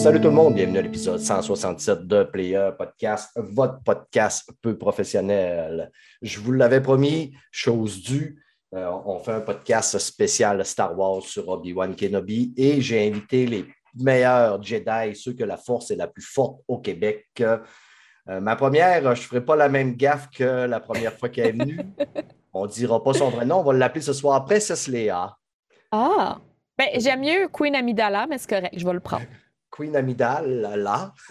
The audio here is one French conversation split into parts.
Salut tout le monde, bienvenue à l'épisode 167 de Player Podcast, votre podcast peu professionnel. Je vous l'avais promis, chose due, euh, on fait un podcast spécial Star Wars sur Obi-Wan Kenobi et j'ai invité les meilleurs Jedi, ceux que la force est la plus forte au Québec. Euh, ma première, je ne ferai pas la même gaffe que la première fois qu'elle est venue. On ne dira pas son vrai nom, on va l'appeler ce soir Princesse Léa. Ah! Ben, j'aime mieux Queen Amidala, mais c'est correct, je vais le prendre. Queen Amidal, là.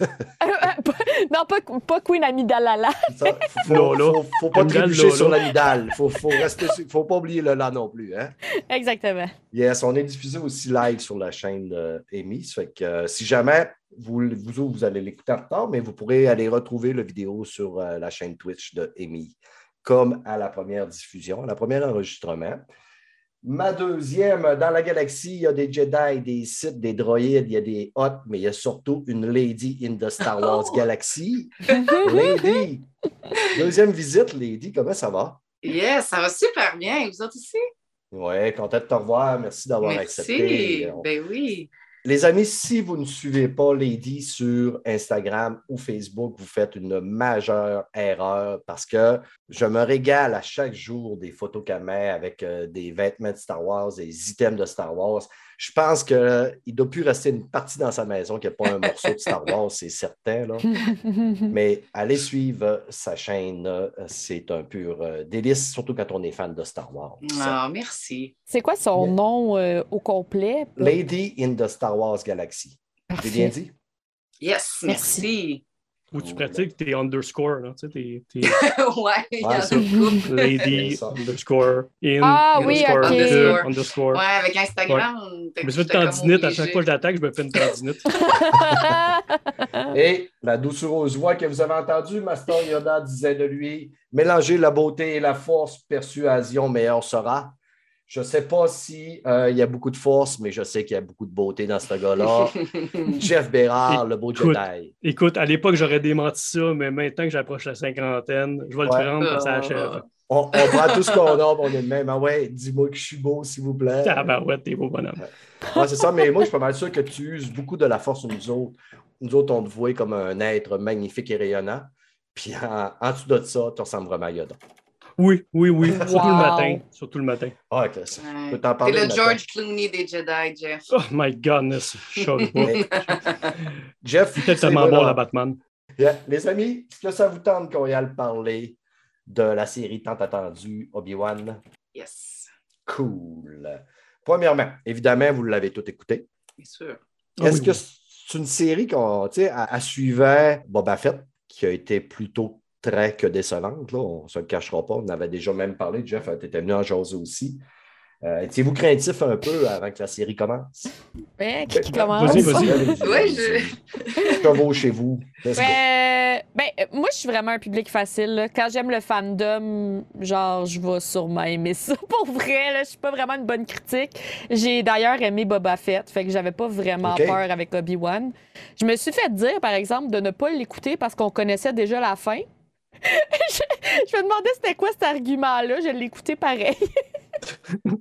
non, pas, pas Queen Amidala, là. Il faut, faut, faut, pas trébucher sur l'amidale. Il faut, faut, faut pas oublier le là non plus. Hein? Exactement. Yes, on est diffusé aussi live sur la chaîne d'Amy. fait que euh, si jamais vous, vous, vous allez l'écouter en retard, mais vous pourrez aller retrouver la vidéo sur euh, la chaîne Twitch de Amy, comme à la première diffusion, à la première enregistrement. Ma deuxième, dans la galaxie, il y a des Jedi, des Sith, des droïdes, il y a des Hoth, mais il y a surtout une Lady in the Star Wars oh! Galaxy. Lady! Deuxième visite, Lady, comment ça va? Yes, ça va super bien. Vous autres aussi? Oui, content de te revoir. Merci d'avoir accepté. Merci. Ben oui. Les amis, si vous ne suivez pas Lady sur Instagram ou Facebook, vous faites une majeure erreur parce que je me régale à chaque jour des photos qu'elle met avec euh, des vêtements de Star Wars, des items de Star Wars. Je pense qu'il ne doit plus rester une partie dans sa maison qui n'a pas un morceau de Star Wars, c'est certain. Là. Mais allez suivre sa chaîne, c'est un pur euh, délice, surtout quand on est fan de Star Wars. Ah, merci. C'est quoi son nom euh, au complet? Lady in the Star Wars Galaxy. J'ai bien dit? Yes, merci. Où tu pratiques tes underscore, là, tu sais, tes... tes... ouais, il y a ça. Lady underscore in ah, underscore, oui, okay. underscore. Ouais, avec Instagram. Ouais. Je me fais une tendinite, à chaque fois que je l'attaque, je me fais une tendinite. Et la doucereuse voix que vous avez entendue, Master Yoda disait de lui, mélanger la beauté et la force, persuasion, meilleur sera. Je ne sais pas s'il euh, y a beaucoup de force, mais je sais qu'il y a beaucoup de beauté dans ce gars-là. Jeff Bérard, le beau Jedi. Écoute, à l'époque, j'aurais démenti ça, mais maintenant que j'approche la cinquantaine, je vais le prendre quand ça achève. On, on prend tout ce qu'on a, on est le même. Ah ouais, dis-moi que je suis beau, s'il vous plaît. Ah ben ouais, t'es beau bonhomme. Ouais, c'est ça, mais moi, je suis pas mal sûr que tu uses beaucoup de la force sur nous autres. Nous autres, on te voit comme un être magnifique et rayonnant. Puis en, en dessous de ça, tu ressembles vraiment à Yoda. Oui, oui, oui. Surtout le matin. Surtout le matin. Ah, ok. Ouais. t'en parler. C'est le, le George Clooney des Jedi, Jeff. Oh my goodness. Pas. Jeff. Il était tellement bon, la Batman. Yeah. Les amis, est-ce que ça vous tente qu'on y aille parler de la série tant attendue Obi-Wan? Yes. Cool. Premièrement, évidemment, vous l'avez tout écouté. Bien sûr. Est-ce oh, que c'est une série qu'on, tu sais, à, à suivant Boba Fett, qui a été plutôt très que décevante. Là. On ne se le cachera pas. On avait déjà même parlé. Jeff, tu étais venu en jaser aussi. Euh, Étiez-vous craintif un peu avant que la série commence? Ben, qui, qui commence? Vas-y, vas-y. Oui, je... chez vous. Ben, ben, moi, je suis vraiment un public facile. Là. Quand j'aime le fandom, genre, je vais sûrement aimer ça. Pour vrai, là, je suis pas vraiment une bonne critique. J'ai d'ailleurs aimé Boba Fett, fait que j'avais pas vraiment Okay. peur avec Obi-Wan. Je me suis fait dire, par exemple, de ne pas l'écouter parce qu'on connaissait déjà la fin. Je, je me demandais c'était quoi cet argument-là. Je l'ai écouté pareil.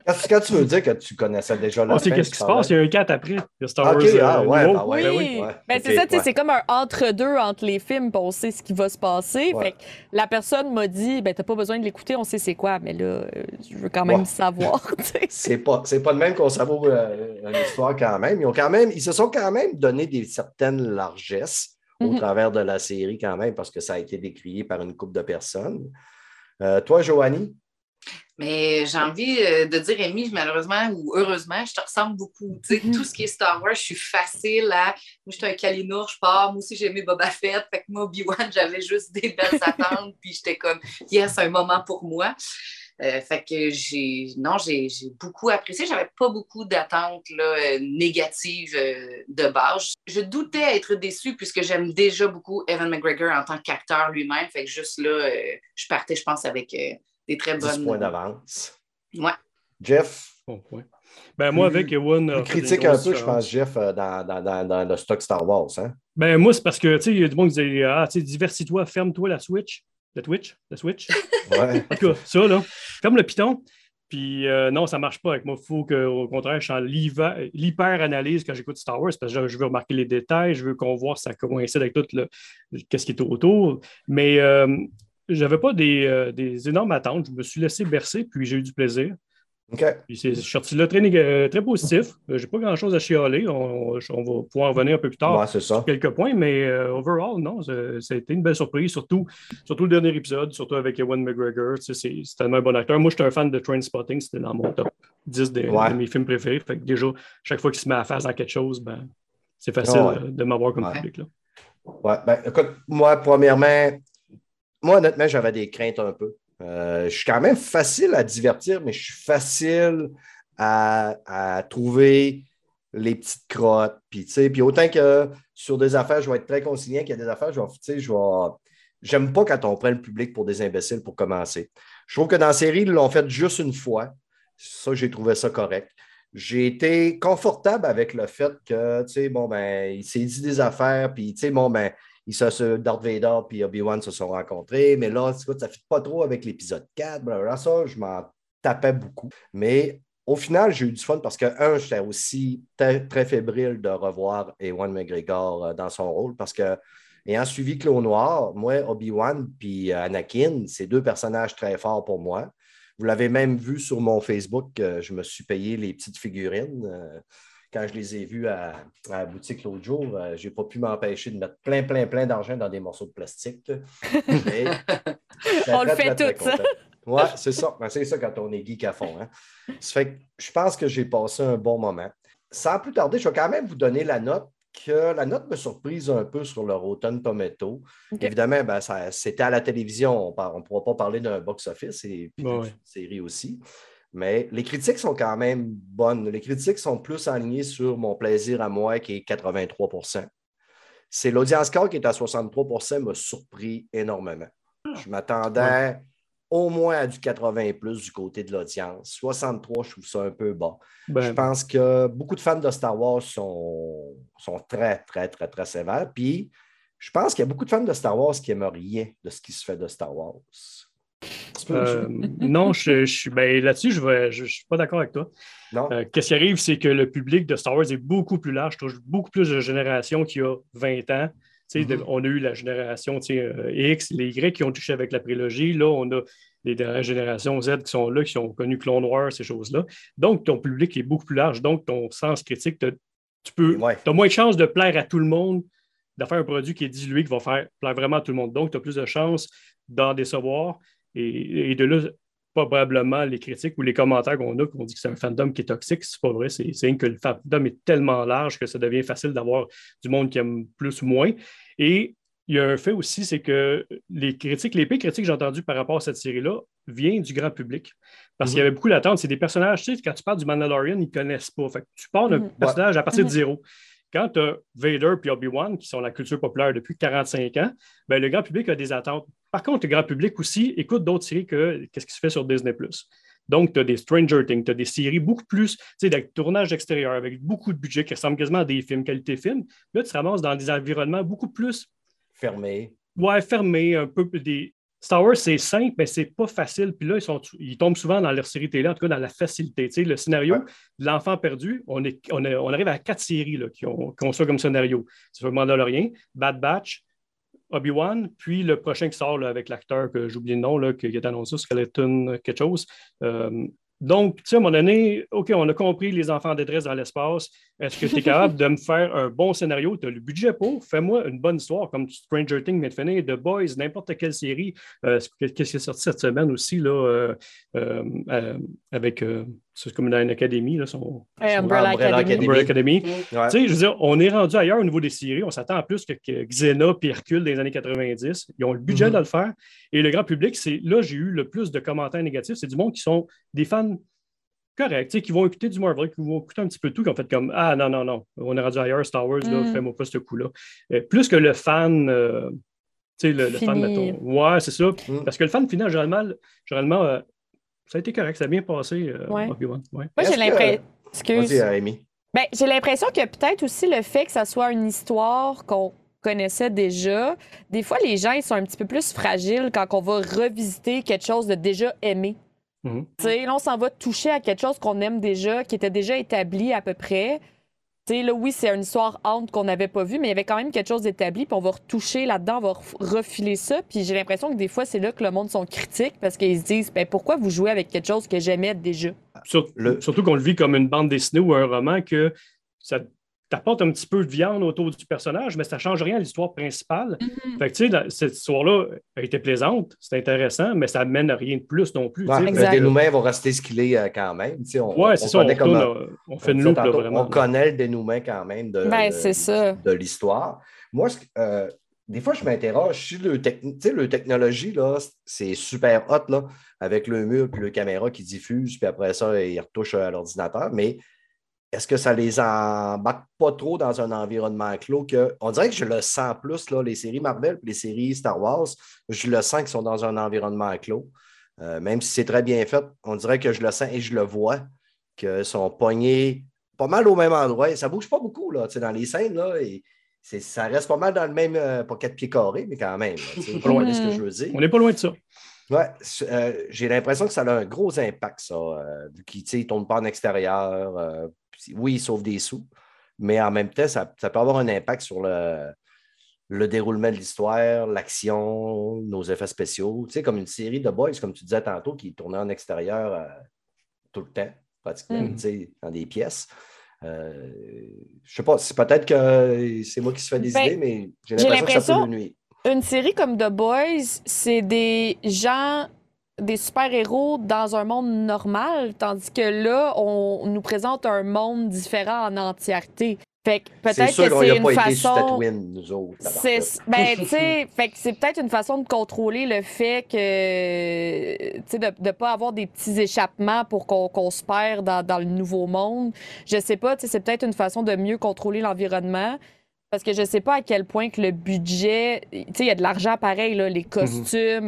Qu'est-ce que tu veux dire que tu connaissais déjà la Oh, c'est fin, qu'est-ce qui se passe? Il y a un 4 après. Il y a Star Ok, Wars. ah, euh, ouais, bah ouais. Ben oui. ouais. Ben, c'est ça, c'est comme un entre-deux entre les films, puis on sait ce qui va se passer. Ouais. Fait que la personne m'a dit, ben, t'as pas besoin de l'écouter, on sait c'est quoi, mais là, euh, je veux quand même Ouais. savoir. C'est pas, c'est pas de même qu'on savoure euh, une histoire quand même. Ils, ont quand même. ils se sont quand même donné des certaines largesses au Mhm. travers de la série quand même, parce que ça a été décrié par une couple de personnes. Euh, toi, Joanie? Mais j'ai envie euh, de dire, Amy, malheureusement ou heureusement, je te ressemble beaucoup. Tu sais, Mhm. Tout ce qui est Star Wars, je suis facile à. Moi, j'étais un calinour, je pars. Moi aussi, j'ai aimé Boba Fett. Fait que moi, Obi-Wan, j'avais juste des belles attentes. Puis j'étais comme, yes, un moment pour moi. Euh, fait que j'ai. Non, j'ai beaucoup apprécié. J'avais pas beaucoup d'attentes euh, négatives euh, de base. Je doutais être déçue puisque j'aime déjà beaucoup Evan McGregor en tant qu'acteur lui-même. Fait que juste là, je partais, je pense, avec des très 10 bonnes. points d'avance. Ouais. Jeff? Bon point. Ben, moi, avec Ewan. Tu critiques un peu, je pense, Jeff, dans, dans, dans, dans, le stock Star Wars. Hein? Ben, moi, c'est parce que, tu sais, il y a du monde qui dit Ah, tu sais, diversifie-toi, ferme-toi la Switch. La Twitch, la Switch. Ouais. En tout cas, ça, là, comme le Python. Puis euh, non, ça ne marche pas avec moi. Il faut qu'au contraire, je suis en l'hyper-analyse quand j'écoute Star Wars parce que je veux remarquer les détails, je veux qu'on voit si ça coïncide avec tout le, qu'est-ce qui est autour. Mais euh, je n'avais pas des, euh, des, énormes attentes. Je me suis laissé bercer, puis j'ai eu du plaisir. Puis je suis sorti là très, euh, très positif. Euh, j'ai pas grand-chose à chialer. On, va pouvoir revenir un peu plus tard sur quelques points, mais euh, overall, non, ça, a été une belle surprise, surtout, surtout le dernier épisode, surtout avec Ewan McGregor. c'est tellement un bon acteur. Moi, j'étais un fan de Train Spotting, c'était dans mon top 10 de mes films préférés. Fait que déjà, chaque fois qu'il se met à faire dans quelque chose, ben, c'est facile de m'avoir comme public. Là. Ouais, ben, écoute, moi, premièrement, moi, honnêtement, j'avais des craintes un peu. Euh, je suis quand même facile à divertir, mais je suis facile à, trouver les petites crottes. Puis, puis autant que sur des affaires, je vais être très consignant qu'il y a des affaires, je vais, je vais. J'aime pas quand on prend le public pour des imbéciles pour commencer. Je trouve que dans la série, ils l'ont fait juste une fois. Ça, j'ai trouvé ça correct. J'ai été confortable avec le fait que, tu sais, bon, ben, il s'est dit des affaires, puis, tu sais, bon, ben, ils se, Darth Vader et Obi-Wan se sont rencontrés, mais là, ça ne fit pas trop avec l'épisode 4. Là, ça, je m'en tapais beaucoup. Mais au final, j'ai eu du fun parce que, un, j'étais aussi très, fébrile de revoir Ewan McGregor euh, dans son rôle parce que, ayant suivi Clos Noir, moi, Obi-Wan et euh, Anakin, c'est deux personnages très forts pour moi. Vous l'avez même vu sur mon Facebook, je me suis payé les petites figurines. Quand je les ai vus à, la boutique l'autre jour, euh, je n'ai pas pu m'empêcher de mettre plein, plein, plein d'argent dans des morceaux de plastique. on le fait tout, ça. Oui, c'est ça. Ben, c'est ça quand on est geek à fond. Hein. Ça fait que je pense que j'ai passé un bon moment. Sans plus tarder, je vais quand même vous donner la note que la note me surprise un peu sur le Rotten Tomato. Évidemment, ben, c'était à la télévision. On ne pourra pas parler d'un box-office et d'une série aussi. Mais les critiques sont quand même bonnes. Les critiques sont plus alignées sur mon plaisir à moi, qui est 83% C'est l'audience score qui est à 63% m'a surpris énormément. Je m'attendais au moins à du 80 plus du côté de l'audience. 63, je trouve ça un peu bas. Ben je pense que beaucoup de fans de Star Wars sont, sont très, très, très, très sévères. Puis, je pense qu'il y a beaucoup de fans de Star Wars qui n'aiment rien de ce qui se fait de Star Wars. Euh, non, je, suis ben, là-dessus, je ne suis pas d'accord avec toi. Euh, qu'est-ce qui arrive, c'est que le public de Star Wars est beaucoup plus large, touche beaucoup plus de générations qu'il y a 20 ans. Mm-hmm. On a eu la génération euh, X, les Y qui ont touché avec la prélogie. Là, on a les dernières générations Z qui sont là, qui ont connu Clone Wars, ces choses-là. Donc, ton public est beaucoup plus large. Donc, ton sens critique, tu peux, as moins de chances de plaire à tout le monde, de faire un produit qui est dilué, qui va faire plaire vraiment à tout le monde. Donc, tu as plus de chances d'en décevoir. Et, de là, probablement, les critiques ou les commentaires qu'on a, qu'on dit que c'est un fandom qui est toxique, c'est pas vrai. C'est que le fandom est tellement large que ça devient facile d'avoir du monde qui aime plus ou moins. Et il y a un fait aussi, c'est que les critiques, les pires critiques que j'ai entendues par rapport à cette série-là viennent du grand public. Parce qu'il y mhm. avait beaucoup d'attentes. C'est des personnages, tu sais, quand tu parles du Mandalorian, ils ne connaissent pas. Fait tu parles d'un mhm. personnage à partir de zéro. Quand tu as Vader et Obi-Wan, qui sont la culture populaire depuis 45 ans, ben, le grand public a des attentes. Par contre, le grand public aussi écoute d'autres séries que qu'est-ce qui se fait sur Disney. Donc, tu as des Stranger Things, tu as des séries beaucoup plus, tu sais, de tournage extérieur avec beaucoup de budget qui ressemblent quasiment à des films, qualité film. Là, tu te ramasses dans des environnements beaucoup plus. Fermés. Ouais, fermés, un peu des, Star Wars, c'est simple, mais c'est pas facile. Puis là, ils, sont, ils tombent souvent dans leur série télé, en tout cas dans la facilité. Tu sais, le scénario L'enfant perdu, on, est, on, arrive à quatre séries là, qui, ont, ça comme scénario. C'est sur Mandalorian, Bad Batch, Obi-Wan, puis le prochain qui sort avec l'acteur que j'oublie le nom, là, qui est annoncé, Skeleton quelque chose. Euh, donc, tu sais, à un moment donné, OK, on a compris les enfants détresse dans l'espace. Est-ce que tu es capable de me faire un bon scénario? Tu as le budget pour? Fais-moi une bonne histoire comme Stranger Things vient de The Boys, n'importe quelle série. Euh, qu'est-ce qui est sorti cette semaine aussi, là, euh, euh, avec c'est comme dans une académie, là, son, Umbrella, Academy. Umbrella Academy. Tu sais, je veux dire, on est rendu ailleurs au niveau des séries. On s'attend à plus que, Xena et Hercule dans les années 90. Ils ont le budget mm-hmm. de le faire. Et le grand public, c'est là, j'ai eu le plus de commentaires négatifs. C'est du monde qui sont des fans corrects, qui vont écouter du Marvel, qui vont écouter un petit peu tout, qui ont fait comme Ah non, non, non, on est rendu ailleurs, Star Wars, là, mm. fais-moi pas ce coup-là. Euh, plus que le fan. Euh, tu sais, le, fan, mettons. Ouais, c'est ça. Mm. Parce que le fan final, généralement, généralement euh, ça a été correct, ça a bien passé, Moi, j'ai l'impression. Excuse. Ben, j'ai l'impression que peut-être aussi le fait que ça soit une histoire qu'on connaissait déjà, des fois, les gens ils sont un petit peu plus fragiles quand on va revisiter quelque chose de déjà aimé. Mhm. Là, on s'en va toucher à quelque chose qu'on aime déjà, qui était déjà établi à peu près. Là, oui, c'est une histoire honte qu'on n'avait pas vue, mais il y avait quand même quelque chose d'établi, puis on va retoucher là-dedans, on va refiler ça. Puis j'ai l'impression que des fois, c'est là que le monde sont critiques parce qu'ils se disent ben, pourquoi vous jouez avec quelque chose que j'aimais déjà? Surtout qu'on le vit comme une bande dessinée ou un roman que ça t'apporte un petit peu de viande autour du personnage, mais ça ne change rien à l'histoire principale. Mm-hmm. Fait que, tu sais, cette histoire-là a été plaisante, c'est intéressant, mais ça mène à rien de plus non plus. le dénouement va rester ce qu'il est euh, quand même. Oui, c'est ça. On, fait une loupe, vraiment. On connaît le dénouement quand même de, ben, de, l'histoire. Moi, euh, des fois, je m'interroge si le, le technologie, là, c'est super hot, là, avec le mur puis le caméra qui diffuse, puis après ça, il retouche à l'ordinateur, mais est-ce que ça les embarque pas trop dans un environnement clos que on dirait que je le sens plus là, les séries Marvel et les séries Star Wars, je le sens qu'ils sont dans un environnement clos. Euh, même si c'est très bien fait, on dirait que je le sens et je le vois qu'ils sont pognés pas mal au même endroit. Ça bouge pas beaucoup là, dans les scènes là, et ça reste pas mal dans le même euh, pas quatre pieds carrés, mais quand même. C'est pas loin de ce que je veux dire. On n'est pas loin de ça. Oui, euh, j'ai l'impression que ça a un gros impact, ça, vu qu'ils ne tournent pas en extérieur oui, il sauve des sous, mais en même temps, ça, peut avoir un impact sur le, le déroulement de l'histoire, l'action, nos effets spéciaux. Tu sais, comme une série de boys, comme tu disais tantôt, qui tournait en extérieur euh, tout le temps, pratiquement, mm. tu sais, dans des pièces. Euh, je sais pas, c'est peut-être que c'est moi qui se fais des ben, idées, mais j'ai l'impression que ça peut nuire. Une série comme The Boys, c'est des gens des super-héros dans un monde normal, tandis que là, on nous présente un monde différent en entièreté. Fait que peut-être que c'est une façon. nous autres. C'est ben, c'est peut-être une façon de contrôler le fait que, tu sais, de ne pas avoir des petits échappements pour qu'on se perd dans, dans, le nouveau monde. Je sais pas, tu sais, c'est peut-être une façon de mieux contrôler l'environnement. Parce que je sais pas à quel point que le budget, tu sais, il y a de l'argent pareil, là, les mhm. costumes,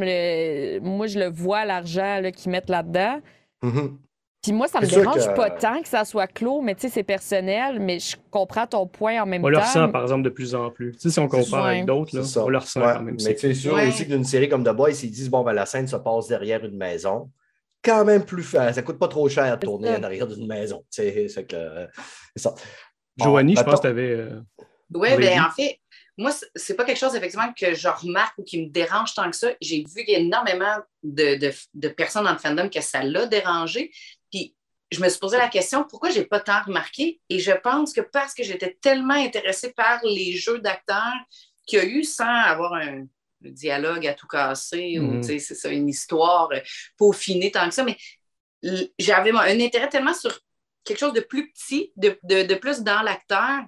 moi je le vois, l'argent qu'ils mettent là-dedans. Mhm. Puis moi, ça me dérange pas tant que ça soit clos, mais tu sais, c'est personnel, mais je comprends ton point en même temps. On le ressent, par exemple, de plus en plus. Tu sais, si on compare avec d'autres, on le ressent quand même. Mais c'est sûr aussi qu'une série comme The Boys, ils disent, bon, ben, la scène se passe derrière une maison. Quand même plus faire. Ça coûte pas trop cher de tourner en arrière d'une maison. C'est que. ça. Joanie, je pense que tu avais. Euh, oui, bien, en fait, moi, c'est pas quelque chose, effectivement, que je remarque ou qui me dérange tant que ça. J'ai vu énormément de, de, personnes dans le fandom que ça l'a dérangé. Puis, je me suis posé la question pourquoi j'ai pas tant remarqué? Et je pense que parce que j'étais tellement intéressée par les jeux d'acteurs qu'il y a eu sans avoir un, dialogue à tout casser ou, tu sais, c'est ça, une histoire peaufinée tant que ça. Mais j'avais un intérêt tellement sur quelque chose de plus petit, de, de plus dans l'acteur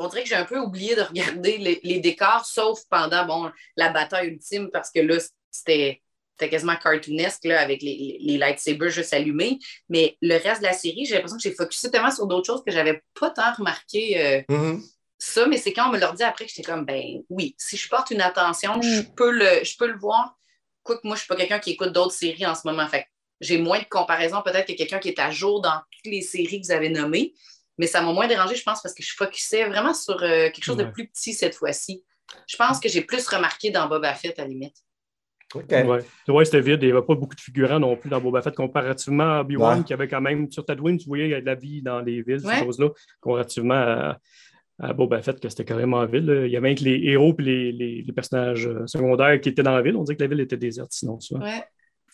on dirait que j'ai un peu oublié de regarder les, décors, sauf pendant bon, la bataille ultime, parce que là, c'était quasiment cartoonesque là, avec les, les, lightsabers juste allumés. Mais le reste de la série, j'ai l'impression que j'ai focusé tellement sur d'autres choses que j'avais pas tant remarqué euh, mm-hmm. ça. Mais c'est quand on me l'a dit après que j'étais comme, ben oui, si je porte une attention, mm. je, peux le, je peux le voir. Quoique moi, je suis pas quelqu'un qui écoute d'autres séries en ce moment. Fait j'ai moins de comparaison peut-être que quelqu'un qui est à jour dans toutes les séries que vous avez nommées. Mais ça m'a moins dérangé, je pense, parce que je focusais vraiment sur euh, quelque chose de plus petit cette fois-ci. Je pense que j'ai plus remarqué dans Boba Fett, à la limite. OK. Ouais, c'était vide. Il n'y avait pas beaucoup de figurants non plus dans Boba Fett, comparativement à Obi-Wan, qui avait quand même, sur Tatooine, tu voyais, il y a de la vie dans les villes, ces choses-là, comparativement à, Boba Fett, que c'était carrément vide. Il y avait même les héros et les, les, personnages euh, secondaires qui étaient dans la ville. On dirait que la ville était déserte, sinon.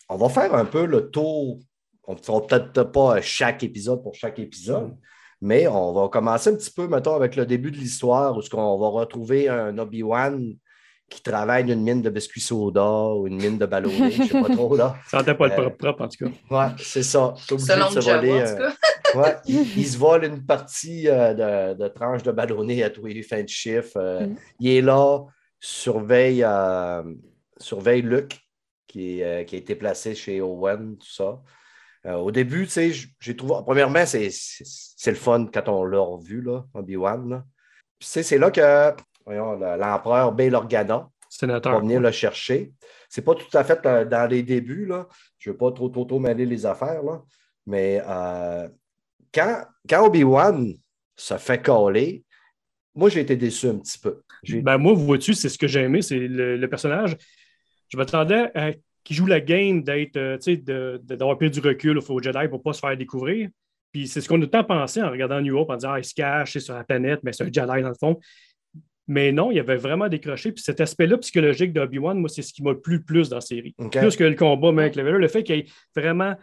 On va faire un peu le tour. On ne fera peut-être pas chaque épisode pour chaque épisode, mais on va commencer un petit peu, mettons, avec le début de l'histoire où on va retrouver un Obi-Wan qui travaille d'une mine de biscuits soda ou une mine de ballonné, je ne sais pas trop. Là. Ça n'entend pas le propre, propre, en tout cas. Oui, c'est ça. Selon de se voler, ouais, il, se vole une partie de, de tranche de ballonné à tous les fins de chiffre. Mm. Il est là, surveille, surveille Luc, qui, qui, a été placé chez Owen, tout ça. Au début, tu sais, j'ai trouvé. Premièrement, c'est le fun quand on l'a revu, là, Obi-Wan. C'est là que l'empereur Bail Organa va venir le chercher. C'est pas tout à fait euh, dans les débuts, là. je ne veux pas trop, trop, trop mêler les affaires, là. mais euh, quand, quand Obi-Wan se fait coller, moi, j'ai été déçu un petit peu. Ben, moi, vous vois-tu, c'est ce que j'ai aimé, c'est le, personnage. Je m'attendais à qu'il joue la game d'être, euh, tu sais, d'avoir pris du recul au Jedi pour ne pas se faire découvrir. Puis c'est ce qu'on a tant pensé en regardant New Hope, en disant, ah, il se cache, c'est sur la planète, mais c'est un Jedi dans le fond. Mais non, il y avait vraiment décroché. Puis cet aspect-là psychologique d'Obi-Wan, moi, c'est ce qui m'a plu le plus dans la série. Plus que le combat mais avec le fait qu'il vraiment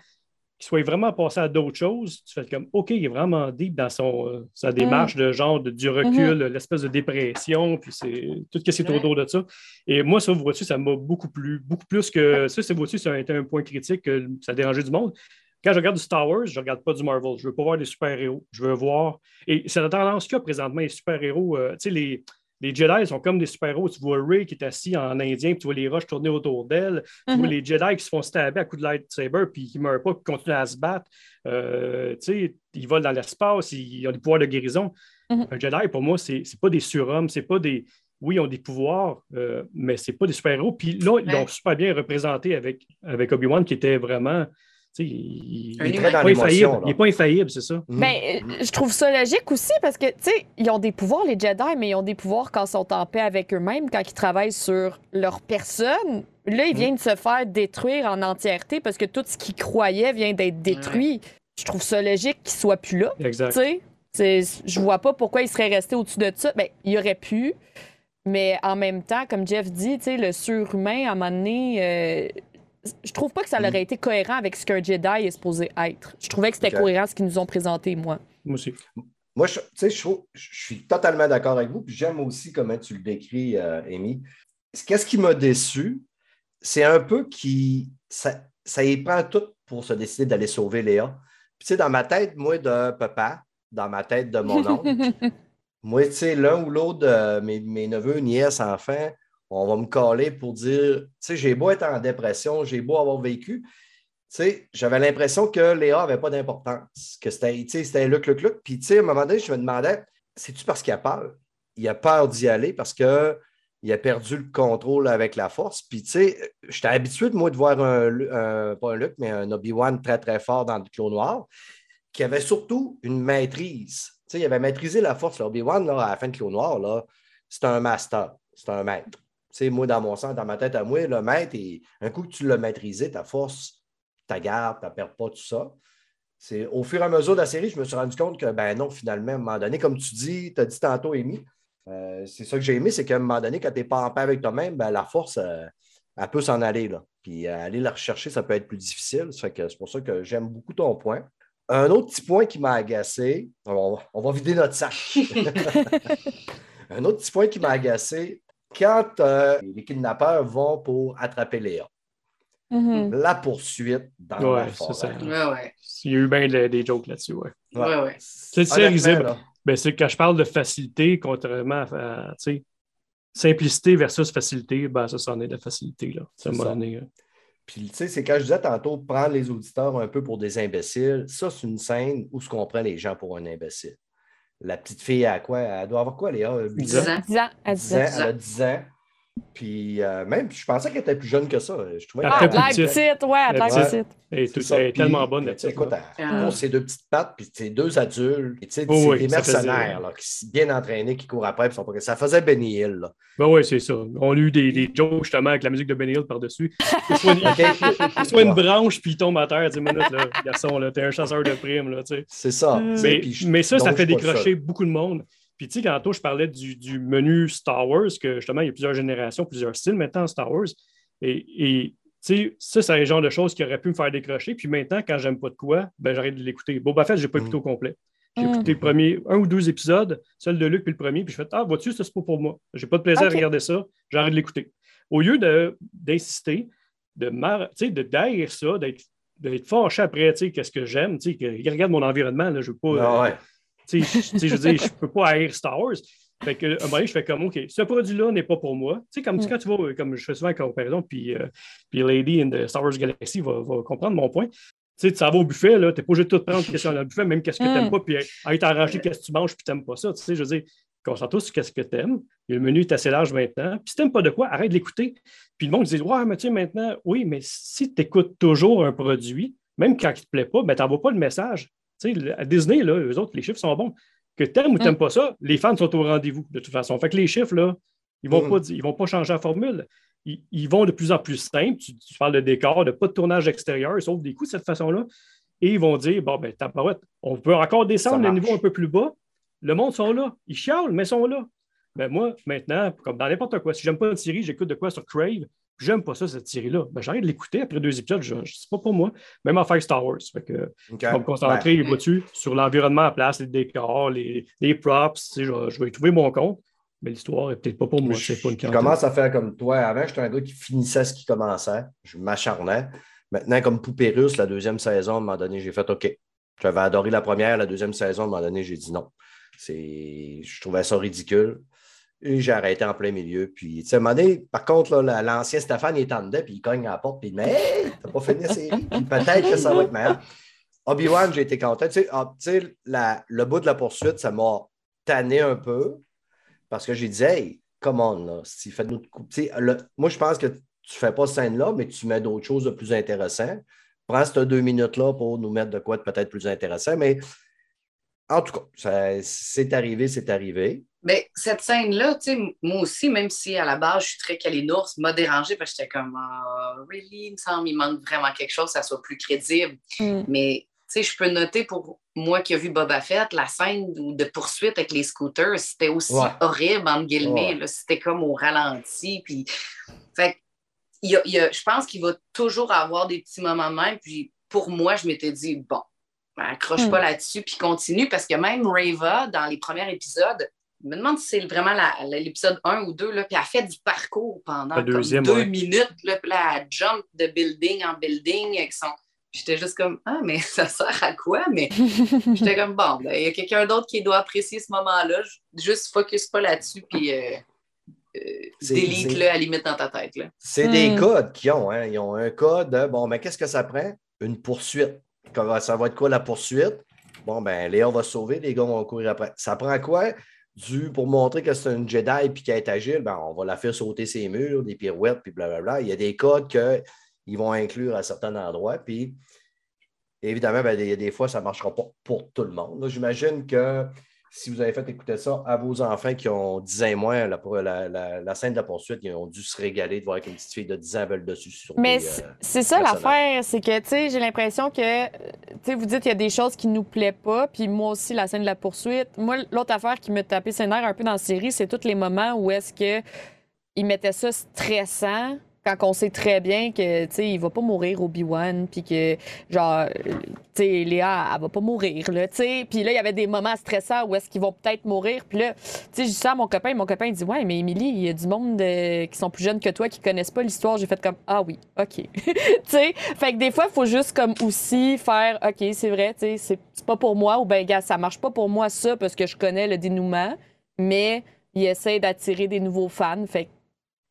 qu'il soit vraiment passé à d'autres choses, tu fais comme OK, il est vraiment deep dans son, euh, sa mm. démarche de genre de, du recul, mm-hmm. l'espèce de dépression, puis c'est tout ce qui est autour de ça. Et moi, ça, vous voyez, ça m'a beaucoup plu, beaucoup plus que ça, c'est voici, ça a été un point critique que ça a dérangé du monde. Quand je regarde du Star Wars, je ne regarde pas du Marvel. Je ne veux pas voir des super-héros. Je veux voir. Et c'est la tendance qu'il y a présentement, les super-héros. Euh, tu sais, les, les Jedi sont comme des super-héros. Tu vois Rey qui est assis en indien, puis tu vois les roches tourner autour d'elle. Tu vois mhm. les Jedi qui se font stabber à coups de lightsaber, puis qui ne meurent pas, qui continuent à se battre. Euh, ils volent dans l'espace, ils ont des pouvoirs de guérison. Mhm. Un Jedi, pour moi, ce n'est pas des surhommes, c'est pas des. Oui, ils ont des pouvoirs, euh, mais ce pas des super-héros. Puis là, ils l'ont super bien représenté avec, avec Obi-Wan, qui était vraiment il n'est pas, infaillible, c'est ça. Mais mhm. ben, je trouve ça logique aussi parce que, tu sais, ils ont des pouvoirs, les Jedi, mais ils ont des pouvoirs quand ils sont en paix avec eux-mêmes, quand ils travaillent sur leur personne. Là, ils mhm. viennent de se faire détruire en entièreté parce que tout ce qu'ils croyaient vient d'être détruit. Je trouve ça logique qu'ils soient plus là. Exact. Je vois pas pourquoi ils seraient restés au-dessus de ça. Ben, il aurait pu. Mais en même temps, comme Jeff dit, le surhumain, à un moment donné, euh, je trouve pas que ça aurait mm. été cohérent avec ce qu'un Jedi est supposé être. Je trouvais que c'était cohérent ce qu'ils nous ont présenté, moi. Moi aussi. Moi, je, je, suis totalement d'accord avec vous. Puis j'aime aussi comment tu le décris, euh, Amy. Qu'est-ce qui m'a déçu? C'est un peu qui. Ça, ça y prend tout pour se décider d'aller sauver Léa. Puis, tu sais, dans ma tête, moi, de papa, dans ma tête de mon oncle, moi, tu sais, l'un ou l'autre de mes, mes neveux, nièces, enfants, on va me coller pour dire, tu sais, j'ai beau être en dépression, j'ai beau avoir vécu. Tu sais, j'avais l'impression que Léa n'avait pas d'importance, que c'était, c'était Luc, Luc, Luc. Puis, tu sais, à un moment donné, je me demandais, c'est-tu parce qu'il a peur? Il a peur d'y aller parce qu'il a perdu le contrôle avec la force. Puis, tu sais, j'étais habitué, moi, de voir un, pas un Luc, mais un Obi-Wan très, très fort dans le clos noir, qui avait surtout une maîtrise. Tu sais, il avait maîtrisé la force. Obi-Wan, à la fin de clos noir, là, c'est un master, c'est un maître sais, moi, dans mon sens, dans ma tête à moi, le maître, un coup que tu l'as maîtrisé, ta force, ta garde, tu ne perds pas tout ça. C'est au fur et à mesure de la série, je me suis rendu compte que, ben non, finalement, à un moment donné, comme tu dis, tu as dit tantôt, Amy, euh, c'est ça que j'ai aimé, c'est qu'à un moment donné, quand tu n'es pas en paix avec toi-même, ben, la force, euh, elle peut s'en aller. Là. Puis euh, aller la rechercher, ça peut être plus difficile. c'est pour ça que j'aime beaucoup ton point. Un autre petit point qui m'a agacé, on va, on va vider notre sac. un autre petit point qui m'a agacé, quand euh, les kidnappeurs vont pour attraper Léa, mm-hmm. la poursuite dans la forêt. Il y a eu bien des jokes là-dessus. Ouais. Ouais, C'est risible. Ben, c'est quand je parle de facilité, contrairement à simplicité versus facilité, ben, ça, c'en est de la facilité. Là. Ça m'a Puis, tu sais, c'est quand je disais tantôt, prendre les auditeurs un peu pour des imbéciles, ça, c'est une scène où ce qu'on prend les gens pour un imbécile. La petite fille a quoi? Elle doit avoir quoi, Léa? 10 ans? 10 ans. Elle, 10 ans. Elle a 10 ans. Puis euh, même, je pensais qu'elle était plus jeune que ça. Je trouvais ah, elle est petite, ouais, elle est petite. Elle est, tellement bonne, la petite. Écoute, elle ah. ses deux petites pattes, puis c'est deux adultes, sais, oh, des mercenaires, là, qui sont bien entraînés, qui courent après, puis sont pas... ça faisait Benny Hill, là. Ben oui, c'est ça. On a eu des, des jokes, justement, avec la musique de Benny Hill par-dessus. soit, une... soit une branche, puis il tombe à terre, 10 minutes, là, garçon, là, t'es un chasseur de primes, là, tu sais. C'est ça. Mais, mais ça, ça fait décrocher beaucoup de monde. Puis, tu sais, tantôt, je parlais du, menu Star Wars, que justement, il y a plusieurs générations, plusieurs styles maintenant Star Wars. Et, tu sais, ça, c'est le genre de choses qui aurait pu me faire décrocher. Puis maintenant, quand j'aime pas de quoi, ben, j'arrête de l'écouter. Boba Fett, je n'ai pas écouté mm. au complet. J'ai mm. écouté le premier, un ou deux épisodes, celle de Luc puis le premier, puis je fais Ah, vois-tu, c'est pas pour moi. J'ai pas de plaisir à regarder ça, j'arrête de l'écouter. Au lieu d'insister, de, de, de derrière ça, d'être fâché après, tu sais, qu'est-ce que j'aime, tu sais, regarde mon environnement, là, je veux pas. Ah ouais. Sais, je veux je peux pas haïr Star Wars. Fait que, un moment je fais comme, OK, ce produit-là n'est pas pour moi. Tu sais, comme mm. quand tu vois, comme je fais souvent la comparaison, puis, euh, puis Lady in the Star Wars Galaxy va, comprendre mon point. Tu sais, tu vas au buffet, tu n'es pas obligé de tout prendre dans le buffet, même qu'est-ce que tu n'aimes mm. pas, puis être arrangé qu'est-ce que tu manges, puis tu n'aimes pas ça. Tu sais, je veux dire, concentre-toi sur qu'est-ce que tu aimes. Le menu est assez large maintenant. Puis si tu n'aimes pas de quoi, arrête de l'écouter. Puis le monde dit Ouais, mais tu sais, maintenant, oui, mais si tu écoutes toujours un produit, même quand il ne te plaît pas, ben, tu n'envoies pas le message. Sais, à Disney, là, eux autres, les chiffres sont bons. Que tu aimes ou tu n'aimes mm. pas ça, les fans sont au rendez-vous, de toute façon. Fait que les chiffres, là, ils ne vont, mm. pas, vont pas changer la formule. Ils, vont de plus en plus simples. Tu, parles de décor, de pas de tournage extérieur, sauf des coups de cette façon-là. Et ils vont dire Bon, ben, on peut encore descendre le niveau un peu plus bas. Le monde sont là. Ils chialent, mais ils sont là. Ben moi, maintenant, comme dans n'importe quoi, si j'aime pas une série, j'écoute de quoi sur Crave, j'aime pas ça, cette série-là. Ben, j'arrête de l'écouter après deux épisodes, je, c'est pas pour moi. Même en faire Star Wars. Fait que, Je vais me concentrer sur l'environnement à place, les décors, les, les props. Je, je, vais y trouver mon compte. Mais l'histoire n'est peut-être pas pour moi. Je, pas une je commence à faire comme toi. Avant, j'étais un gars qui finissait ce qui commençait. Je m'acharnais. Maintenant, comme Poupée russe, la deuxième saison, à un moment donné, j'ai fait OK. J'avais adoré la première, la deuxième saison, à un moment donné, j'ai dit non. Je trouvais ça ridicule. Et j'ai arrêté en plein milieu. Puis, tu sais, un par contre, l'ancien Stéphane, il est en puis il cogne à la porte, puis il dit Mais hey, t'as pas fini la série. peut-être que ça va être meilleur. Obi-Wan, j'ai été content. Tu sais, ah, le bout de la poursuite, ça m'a tanné un peu parce que j'ai dit Hey, là, si fait nous Moi, je pense que tu fais pas cette scène-là, mais tu mets d'autres choses de plus intéressantes. Prends ces deux minutes-là pour nous mettre de quoi de peut-être plus intéressant. Mais en tout cas, c'est arrivé, c'est arrivé. Mais cette scène-là, moi aussi, même si à la base je suis très calinours, m'a dérangé parce que j'étais comme, oh, really, il me semble, il manque vraiment quelque chose, ça soit plus crédible. Mm. Mais je peux noter pour moi qui ai vu Boba Fett, la scène de poursuite avec les scooters, c'était aussi horrible, entre guillemets. C'était comme au ralenti. Puis, fait, je pense qu'il va toujours avoir des petits moments de même. Puis pour moi, je m'étais dit, bon, ben, accroche pas mm. là-dessus, puis continue, parce que même Rava, dans les premiers épisodes, je me demande si c'est vraiment l'épisode 1 ou 2, là, puis elle fait du parcours pendant deux minutes, là, puis là, elle jump de building en building avec son. J'étais juste comme, ah, mais ça sert à quoi? Mais j'étais comme, bon, ben, il y a quelqu'un d'autre qui doit apprécier ce moment-là. Juste focus pas là-dessus, puis euh, euh, delete-le à limite dans ta tête. C'est des hmm. codes qu'ils ont. Hein? Ils ont un code de, bon, mais qu'est-ce que ça prend? Une poursuite. Ça va être quoi la poursuite? Bon, ben, Léon va se sauver, les gars vont courir après. Ça prend quoi? Pour montrer que c'est un Jedi et qu'elle est agile, ben, on va la faire sauter ses murs, des pirouettes, puis blablabla. Il y a des codes qu'ils vont inclure à certains endroits. Puis, évidemment, ben, des, des fois, ça ne marchera pas pour tout le monde. J'imagine que si vous avez fait écouter ça à vos enfants qui ont 10 ans et moins, la, scène de la poursuite, ils ont dû se régaler de voir qu'une petite fille de 10 ans veut dessus. Sur Mais euh, c'est ça l'affaire, c'est que, tu sais, j'ai l'impression que, tu sais, vous dites qu'il y a des choses qui nous plaisent pas, puis moi aussi, la scène de la poursuite. Moi, l'autre affaire qui me tapait ses nerfs un peu dans la série, c'est tous les moments où est-ce que ils mettaient ça stressant quand on sait très bien que, tu il va pas mourir Obi-Wan, puis que, genre, tu sais, Léa, elle va pas mourir, là, tu sais. Puis là, il y avait des moments stressants où est-ce qu'ils vont peut-être mourir. Puis là, tu sais, je dis ça à mon copain, mon copain, il dit, ouais, mais Émilie, il y a du monde euh, qui sont plus jeunes que toi, qui connaissent pas l'histoire. J'ai fait comme, ah oui, OK. tu sais, fait que des fois, il faut juste, comme, aussi faire, OK, c'est vrai, tu sais, c'est pas pour moi, ou ben, gars, ça marche pas pour moi, ça, parce que je connais le dénouement, mais il essaie d'attirer des nouveaux fans. Fait que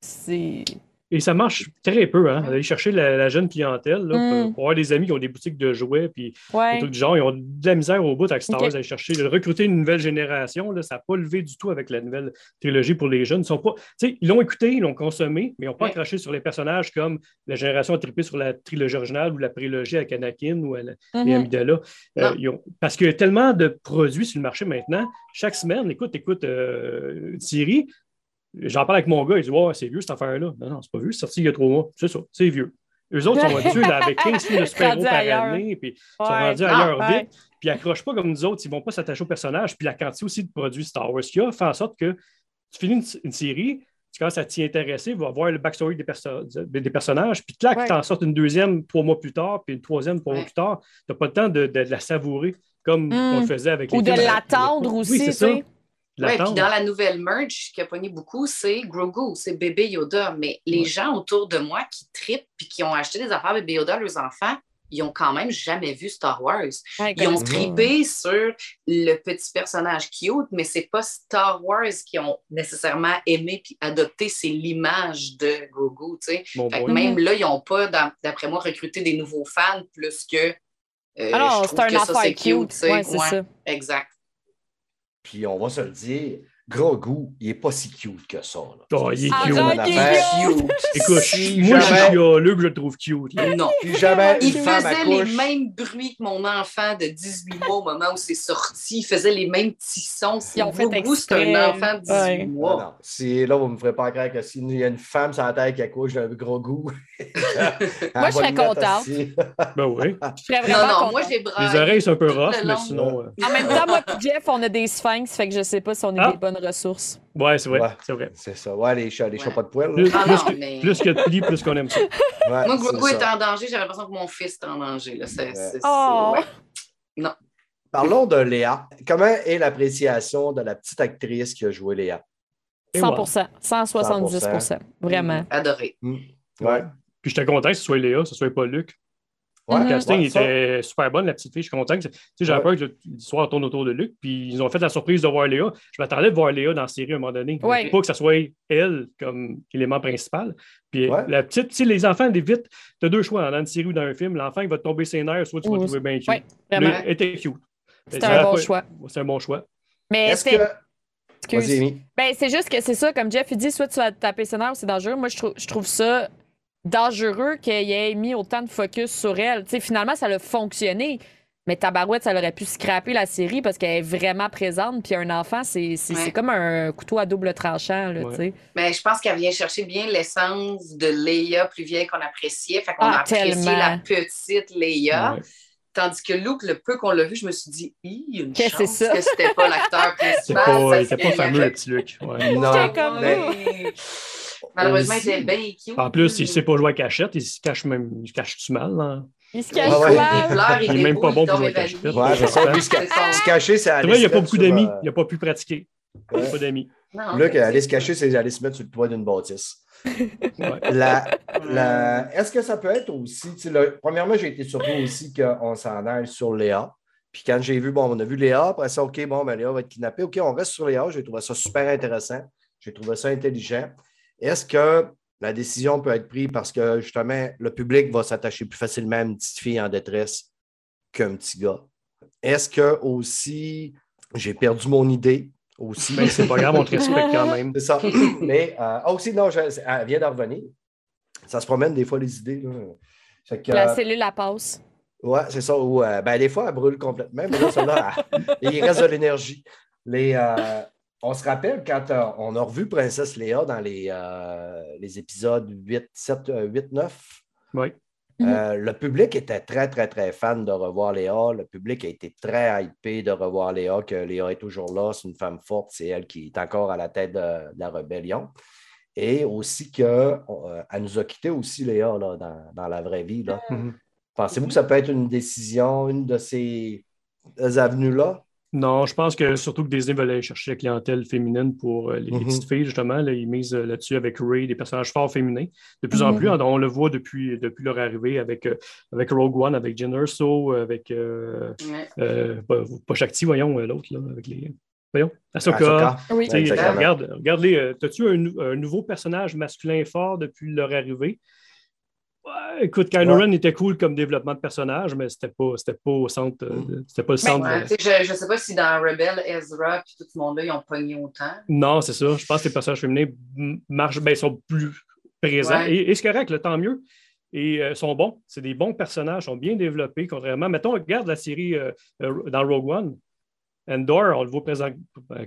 c'est et ça marche très peu, hein, aller chercher la, jeune clientèle là, mm. pour, avoir des amis qui ont des boutiques de jouets, puis des trucs du genre, ils ont de la misère au bout avec Star Wars, aller chercher, de recruter une nouvelle génération, là, ça n'a pas levé du tout avec la nouvelle trilogie pour les jeunes. Ils sont pas, ils l'ont écouté, ils l'ont consommé, mais ils n'ont pas craché sur les personnages comme la génération a trippé sur la trilogie originale ou la prélogie avec Anakin ou les mm-hmm. Amidala. Euh, parce qu'il y a tellement de produits sur le marché maintenant, chaque semaine, écoute, écoute, euh, Thierry, J'en parle avec mon gars, il dit Ouais, c'est vieux cette affaire-là. Non, non, c'est pas vieux, c'est sorti il y a trois mois. C'est ça, c'est vieux. Eux autres sont habitués avec 15 films de super-héros par année, puis ils sont rendus ailleurs ah, vite, puis ils n'accrochent pas comme nous autres, ils ne vont pas s'attacher au personnage, puis la quantité aussi de produits Star Wars qu'il y a fait en sorte que tu finis une, série, tu commences à t'y intéresser, tu vas voir le backstory des, des personnages, puis là, tu t'en sortes une deuxième trois mois plus tard, puis une troisième trois mois plus tard, tu n'as pas le temps de, la savourer. comme on le hmm. faisait avec les Ou de l'attendre aussi, oui, c'est Oui, puis dans la nouvelle merch qui a pogné beaucoup, c'est Grogu, c'est bébé Yoda. Mais les gens autour de moi qui tripent puis qui ont acheté des affaires bébé Yoda à leurs enfants, ils ont quand même jamais vu Star Wars. ils ont trippé sur le petit personnage cute, mais c'est pas Star Wars qui ont nécessairement aimé puis adopté, c'est l'image de Grogu. même là, ils n'ont pas, d'après moi, recruté des nouveaux fans plus que. Euh, Alors, c'est un affaire cute. c'est ça. Exact. Puis on va se le dire, gros goût, il n'est pas si cute que ça. Là. Oh, il est cute. cute. Écoute, moi, je suis chialeux je le trouve cute. Non. jamais il faisait les mêmes bruits que mon enfant de 18 mois au moment où c'est sorti. Il faisait les mêmes petits sons. Si on fait goût, c'est un enfant de 18 mois. Non, Si, là, vous ne me ferez pas croire que s'il y a une femme sur la tête qui accouche d'un gros goût. moi, je serais contente. ben oui. Je serais vraiment non, non, moi, j'ai Les oreilles sont un peu rough, mais sinon. Euh, en même temps, moi et Jeff, on a des sphinx, fait que je sais pas si on est ah. des bonnes ressources. Ouais, c'est vrai. c'est vrai. C'est ça. Ouais, les chats, les chats pas de poils. Plus, ah que, mais... plus que de plis, plus qu'on aime ça. Moi, Grogu est, en danger. J'ai l'impression que mon fils est en danger. Là. C'est, oh. Non. Parlons de Léa. Comment est l'appréciation de la petite actrice qui a joué Léa? 100% 170% Vraiment. Adoré. Mm. Ouais. Puis j'étais content que ce soit Léa, que ce soit pas Luc. Le casting était super bon, la petite fille. Je suis content. Que, J'avais peur que l'histoire tourne autour de Luc. Puis ils ont fait la surprise de voir Léa. Je m'attendais de voir Léa dans la série à un moment donné. Pas que ce soit elle comme élément principal. Puis la petite, si les enfants, des vite, tu as deux choix dans une série ou dans un film. L'enfant, il va te tomber ses nerfs, soit tu vas trouver bien cute. elle était cute. C'est un bon choix. C'est un bon choix. Mais c'est. Ben, c'est juste que c'est ça, comme Jeff il dit, soit tu vas taper ses nerfs, c'est dangereux. Moi, je trouve, je trouve ça dangereux qu'il ait mis autant de focus sur elle. sais, finalement, ça a fonctionné. Mais Tabarouette, ça aurait pu scraper la série parce qu'elle est vraiment présente. Puis un enfant, c'est comme un couteau à double tranchant. Là, Mais je pense qu'elle vient chercher bien l'essence de Leia plus vieille qu'on appréciait. Fait qu'on ah, a apprécié la petite Leia. Tandis que Luke, le peu qu'on l'a vu, je me suis dit, il y a une chance que c'était pas l'acteur principal. C'était pas, pas fameux, le petit Luke. non, comme mais... Malheureusement, il était bien cute. En plus, il ne sait pas jouer à cachette. Il se cache même. Il se cache tout mal. Là? Il se cache ouais, mal. Il n'est même pas bon pour jouer à cachette. Ouais, sais. se cacher, c'est aller. il n'y a pas beaucoup d'amis. Euh, il n'a pas pu pratiquer. Il n'a pas d'amis. Là, aller se cacher, c'est aller se mettre sur le toit d'une bâtisse. la, la... Est-ce que ça peut être aussi. Premièrement, j'ai été surpris aussi qu'on s'en aille sur Léa. Puis quand j'ai vu, bon, on a vu Léa, après ça, OK, bon, ben Léa va être kidnappée. OK, on reste sur Léa. J'ai trouvé ça super intéressant. J'ai trouvé ça intelligent. Est-ce que la décision peut être prise parce que justement, le public va s'attacher plus facilement à une petite fille en détresse qu'un petit gars? Est-ce que aussi, j'ai perdu mon idée? Aussi? Mais c'est pas grave, on te respecte quand même. C'est ça. Mais euh, ah, aussi, non, elle vient d'en revenir. Ça se promène des fois les idées. la cellule la passe. Oui, c'est ça. Ou, euh, ben, des fois, elle brûle complètement, mais là, celle-là, il reste de l'énergie. Les, euh, on se rappelle quand euh, on a revu Princesse Léa dans les, euh, les épisodes 8, 7, 8, 9. Oui. Euh, le public était très, très, très fan de revoir Léa. Le public a été très hypé de revoir Léa, que Léa est toujours là. C'est une femme forte. C'est elle qui est encore à la tête de, la rébellion. Et aussi qu'elle nous a quittés aussi, Léa, là, dans, la vraie vie. Mm-hmm. Pensez-vous que ça peut être une décision, une de ces avenues-là? Non, je pense que surtout que Disney veut aller chercher la clientèle féminine pour euh, les, mhm. petites filles, justement. ils misent euh, là-dessus avec Ray, des personnages forts féminins. De plus en mhm. plus, on le voit depuis, depuis leur arrivée avec, euh, avec Rogue One, avec Jen Erso, avec euh, pas, Shakti, voyons, l'autre, avec les. Voyons, Ahsoka. Oui. Regarde, regarde les. As-tu un, un, nouveau personnage masculin fort depuis leur arrivée? Écoute, Kylo Ren était cool comme développement de personnage, mais c'était pas, pas au centre. Mm. C'était pas le centre. je, ne sais pas si dans Rebel, Ezra et tout ce monde-là, ils ont pogné autant. Non, c'est ça. Je pense que les personnages féminins marchent, ben, sont plus présents. Et, c'est correct, le tant mieux. Et euh, sont bons. C'est des bons personnages, sont bien développés, contrairement. Mettons, regarde la série euh, euh, dans Rogue One. Endor, on le voit présent,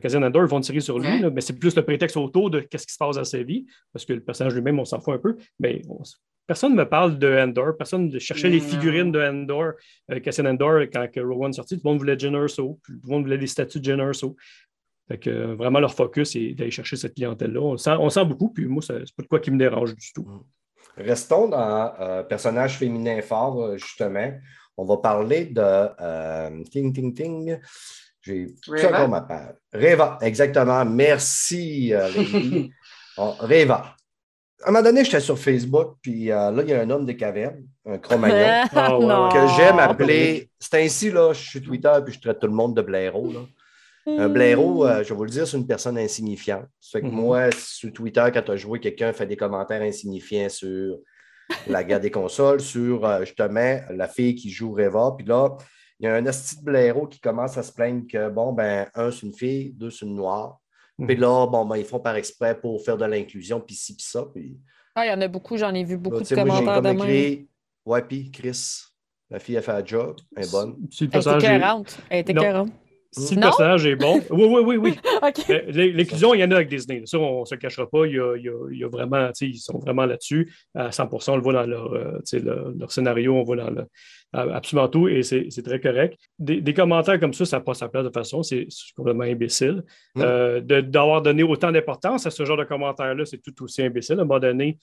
Cassian Endor, ils vont tirer sur lui, mais c'est plus le prétexte autour de ce qui se passe dans sa vie, parce que le personnage lui-même, on s'en fout un peu, mais Personne ne me parle de Endor. Personne ne cherchait les figurines de Endor, euh, Cassian Endor, quand Rowan est sorti. Tout le monde voulait Jen Erso. Tout le monde voulait des statues de Jen Erso. Fait que, euh, vraiment, leur focus est d'aller chercher cette clientèle-là. On sent, on sent beaucoup, puis moi, c'est pas de quoi qui me dérange du tout. Restons dans euh, personnage féminin fort, justement. On va parler de euh, ting, ting, ting. J'ai encore ma page. Reva, exactement. Merci, euh, Reva. À un moment donné, j'étais sur Facebook, puis euh, là, il y a un homme des cavernes, un Cro-Magnon, ah, que j'aime appeler. C'est ainsi, là, je suis Twitter, puis je traite tout le monde de blaireau. Là. Un blaireau, euh, je vais vous le dire, c'est une personne insignifiante. Ça fait que mhm. moi, sur Twitter, quand tu as joué, quelqu'un fait des commentaires insignifiants sur la guerre des consoles, sur euh, justement la fille qui joue Reva. Puis là, il y a un asti de blaireau qui commence à se plaindre que, bon, ben, un, c'est une fille, deux, c'est une noire. Mhm. Puis là, bon, ben, ils font par exprès pour faire de l'inclusion, puis ci, puis ça. Puis... Ah, il y en a beaucoup, j'en ai vu beaucoup de commentaires de écrit, Ouais, puis Chris, la fille a fait un job, elle est bonne. Elle était 40. Elle était 40. Si le personnage est bon. Oui, oui, oui, oui. L'inclusion, il y en a avec Disney. Ça, on ne se cachera pas. Il y a, il y a, vraiment, ils sont vraiment là-dessus. À 100% on le voit dans leur, euh, leur, scénario, on voit dans le, absolument tout et c'est très correct. Des, commentaires comme ça, ça passe sa place de façon, c'est complètement imbécile. Mm. Euh, d'avoir donné autant d'importance à ce genre de commentaires-là, c'est tout aussi imbécile. À un moment donné,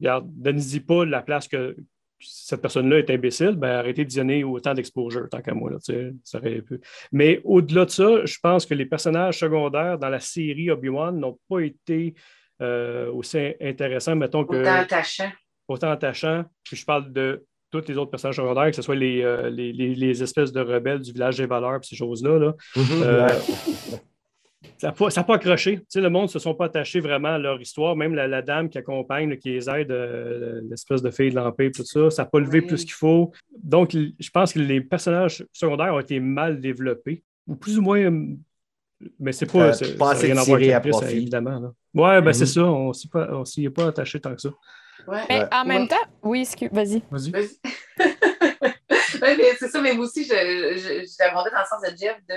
donnez-y pas la place que, cette personne-là est imbécile, ben arrêtez de donner autant d'exposure, tant qu'à moi. Là, ça aurait pu. Mais au-delà de ça, je pense que les personnages secondaires dans la série Obi-Wan n'ont pas été euh, aussi intéressants, mettons que. Autant attachants. Autant attachants. Puis je parle de tous les autres personnages secondaires, que ce soit les, euh, les, espèces de rebelles du village des valeurs, ces choses-là. Là. Mm-hmm. Euh, ça n'a pas, accroché. Tu sais, le monde ne se sont pas attachés vraiment à leur histoire. Même la, dame qui accompagne, qui les aide, euh, l'espèce de fille de l'Empire, tout ça, ça n'a pas levé plus qu'il faut. Donc, je pense que les personnages secondaires ont été mal développés, ou plus ou moins. Mais c'est pas, euh, pas assez à avec évidemment. Oui, ben mm-hmm. c'est ça. On ne s'y est pas attaché tant que ça. Ouais. Mais en même temps, oui, vas-y. Vas-y. Vas c'est ça, mais moi aussi, je, je, je, dans le sens de Jeff de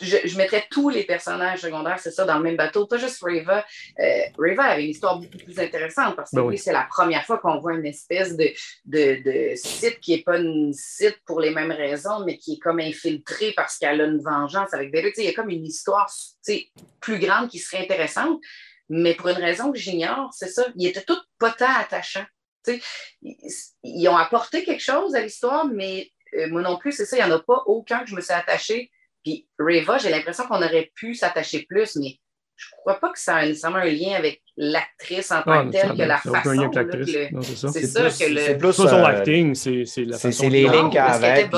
je, mettrais tous les personnages secondaires, c'est ça, dans le même bateau, pas juste Reva. Euh, Reva avait une histoire beaucoup plus intéressante parce que ben oui. c'est la première fois qu'on voit une espèce de, de, site qui n'est pas une site pour les mêmes raisons, mais qui est comme infiltré parce qu'elle a une vengeance avec Vader. Il y a comme une histoire plus grande qui serait intéressante, mais pour une raison que j'ignore, c'est ça. Ils étaient tous pas tant attachants. Ils, ils ont apporté quelque chose à l'histoire, mais euh, moi non plus, c'est ça, il n'y en a pas aucun que je me suis attaché puis Reva, j'ai l'impression qu'on aurait pu s'attacher plus, mais je ne crois pas que ça a nécessairement un lien avec l'actrice en tant que telle, que la façon. C'est ça. C'est ça que le. C'est plus son euh, acting, c'est la façon. C'est les lignes qu'elle avait.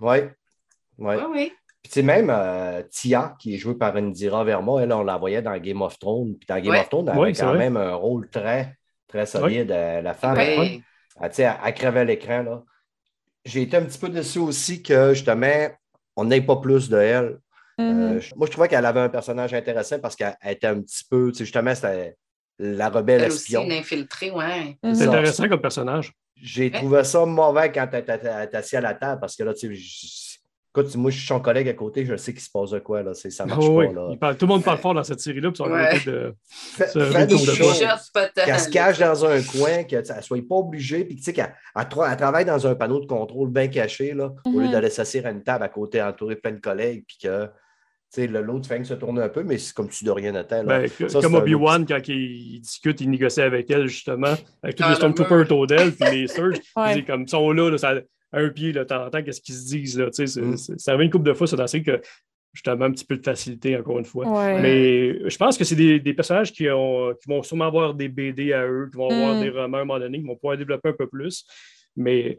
Oui, oui. Oui, oui. Puis, tu sais, même euh, Tia, qui est jouée par Indira Verma, elle, on la voyait dans Game of Thrones. Puis, dans Game of Thrones, elle avait quand même un rôle très, très solide. Euh, la femme, elle, elle, elle crevait l'écran. là. J'ai été un petit peu déçu aussi que, justement, on n'ait pas plus de elle. Euh, mm-hmm. moi, je trouvais qu'elle avait un personnage intéressant parce qu'elle était un petit peu, justement, c'était la rebelle elle espion. Aussi une infiltrée, ouais. C'est intéressant comme personnage. J'ai trouvé ça mauvais quand tu es assis à la table parce que là, tu sais, Écoute, moi, je suis son collègue à côté, je sais qu'il se passe de quoi. Là. Ça marche oh, pas. Là. tout le monde parle fort dans cette série-là. Puis ouais. de, Qu'elle se cache dans un coin, qu'elle ne soit pas obligée, puis qu'elle travaille dans un panneau de contrôle bien caché, là, au lieu mhm. d'aller s'asseoir à une table à côté, entourée de plein de collègues, puis que l'autre fait que se tourne un peu, mais c'est comme tu de rien à Ben, comme Obi-Wan, quand il, discute, il négocie avec elle, justement, avec tous les Stormtroopers autour d'elle, puis les Surge, ouais. comme, ils sont là, là ça, un pied, de temps en temps, qu'est-ce qu'ils se disent. Là, mm. Ça arrive une couple de fois, ça dans que justement un petit peu de facilité, encore une fois. Mais je pense que c'est des, personnages qui, ont, qui vont sûrement avoir des BD à eux, qui vont avoir mm. des romans à un moment donné, qui vont pouvoir développer un peu plus. Mais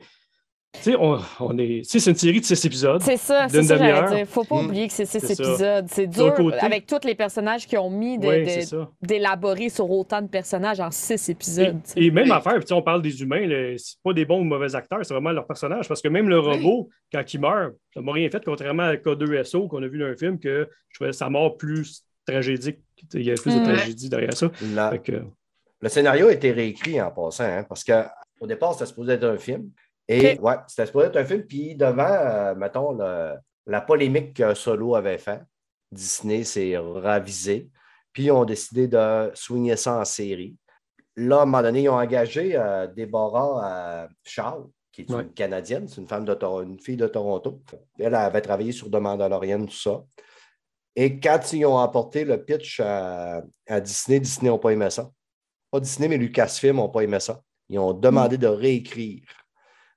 tu sais, on, on, est. c'est une série de six épisodes. C'est ça, c'est ça, j'allais dire. Faut pas hmm. oublier que c'est six épisodes. C'est dur avec tous les personnages qui ont mis d'élaborer sur autant de personnages en six épisodes. Et, même affaire, on parle des humains, c'est pas des bons ou mauvais acteurs, c'est vraiment leurs personnages. Parce que même le robot, quand il meurt, ça m'a rien fait, contrairement à K2SO qu'on a vu dans un film, que je trouvais sa mort plus tragédique. Il y avait plus de tragédie derrière ça. Le scénario a été réécrit en passant, hein, parce qu'au départ, c'était supposé être un film. Et ouais, c'était supposé être un film. Puis devant, euh, mettons, la polémique que Solo avait fait, Disney s'est ravisé. Puis ils ont décidé de soigner ça en série. Là, à un moment donné, ils ont engagé euh, Déborah euh, Charles, qui est une Canadienne, c'est une femme de une fille de Toronto. Elle avait travaillé sur Demande à Lorraine, tout ça. Et quand ils ont apporté le pitch à, Disney, Disney n'a pas aimé ça. Pas Disney, mais Lucasfilm n'ont pas aimé ça. Ils ont demandé de réécrire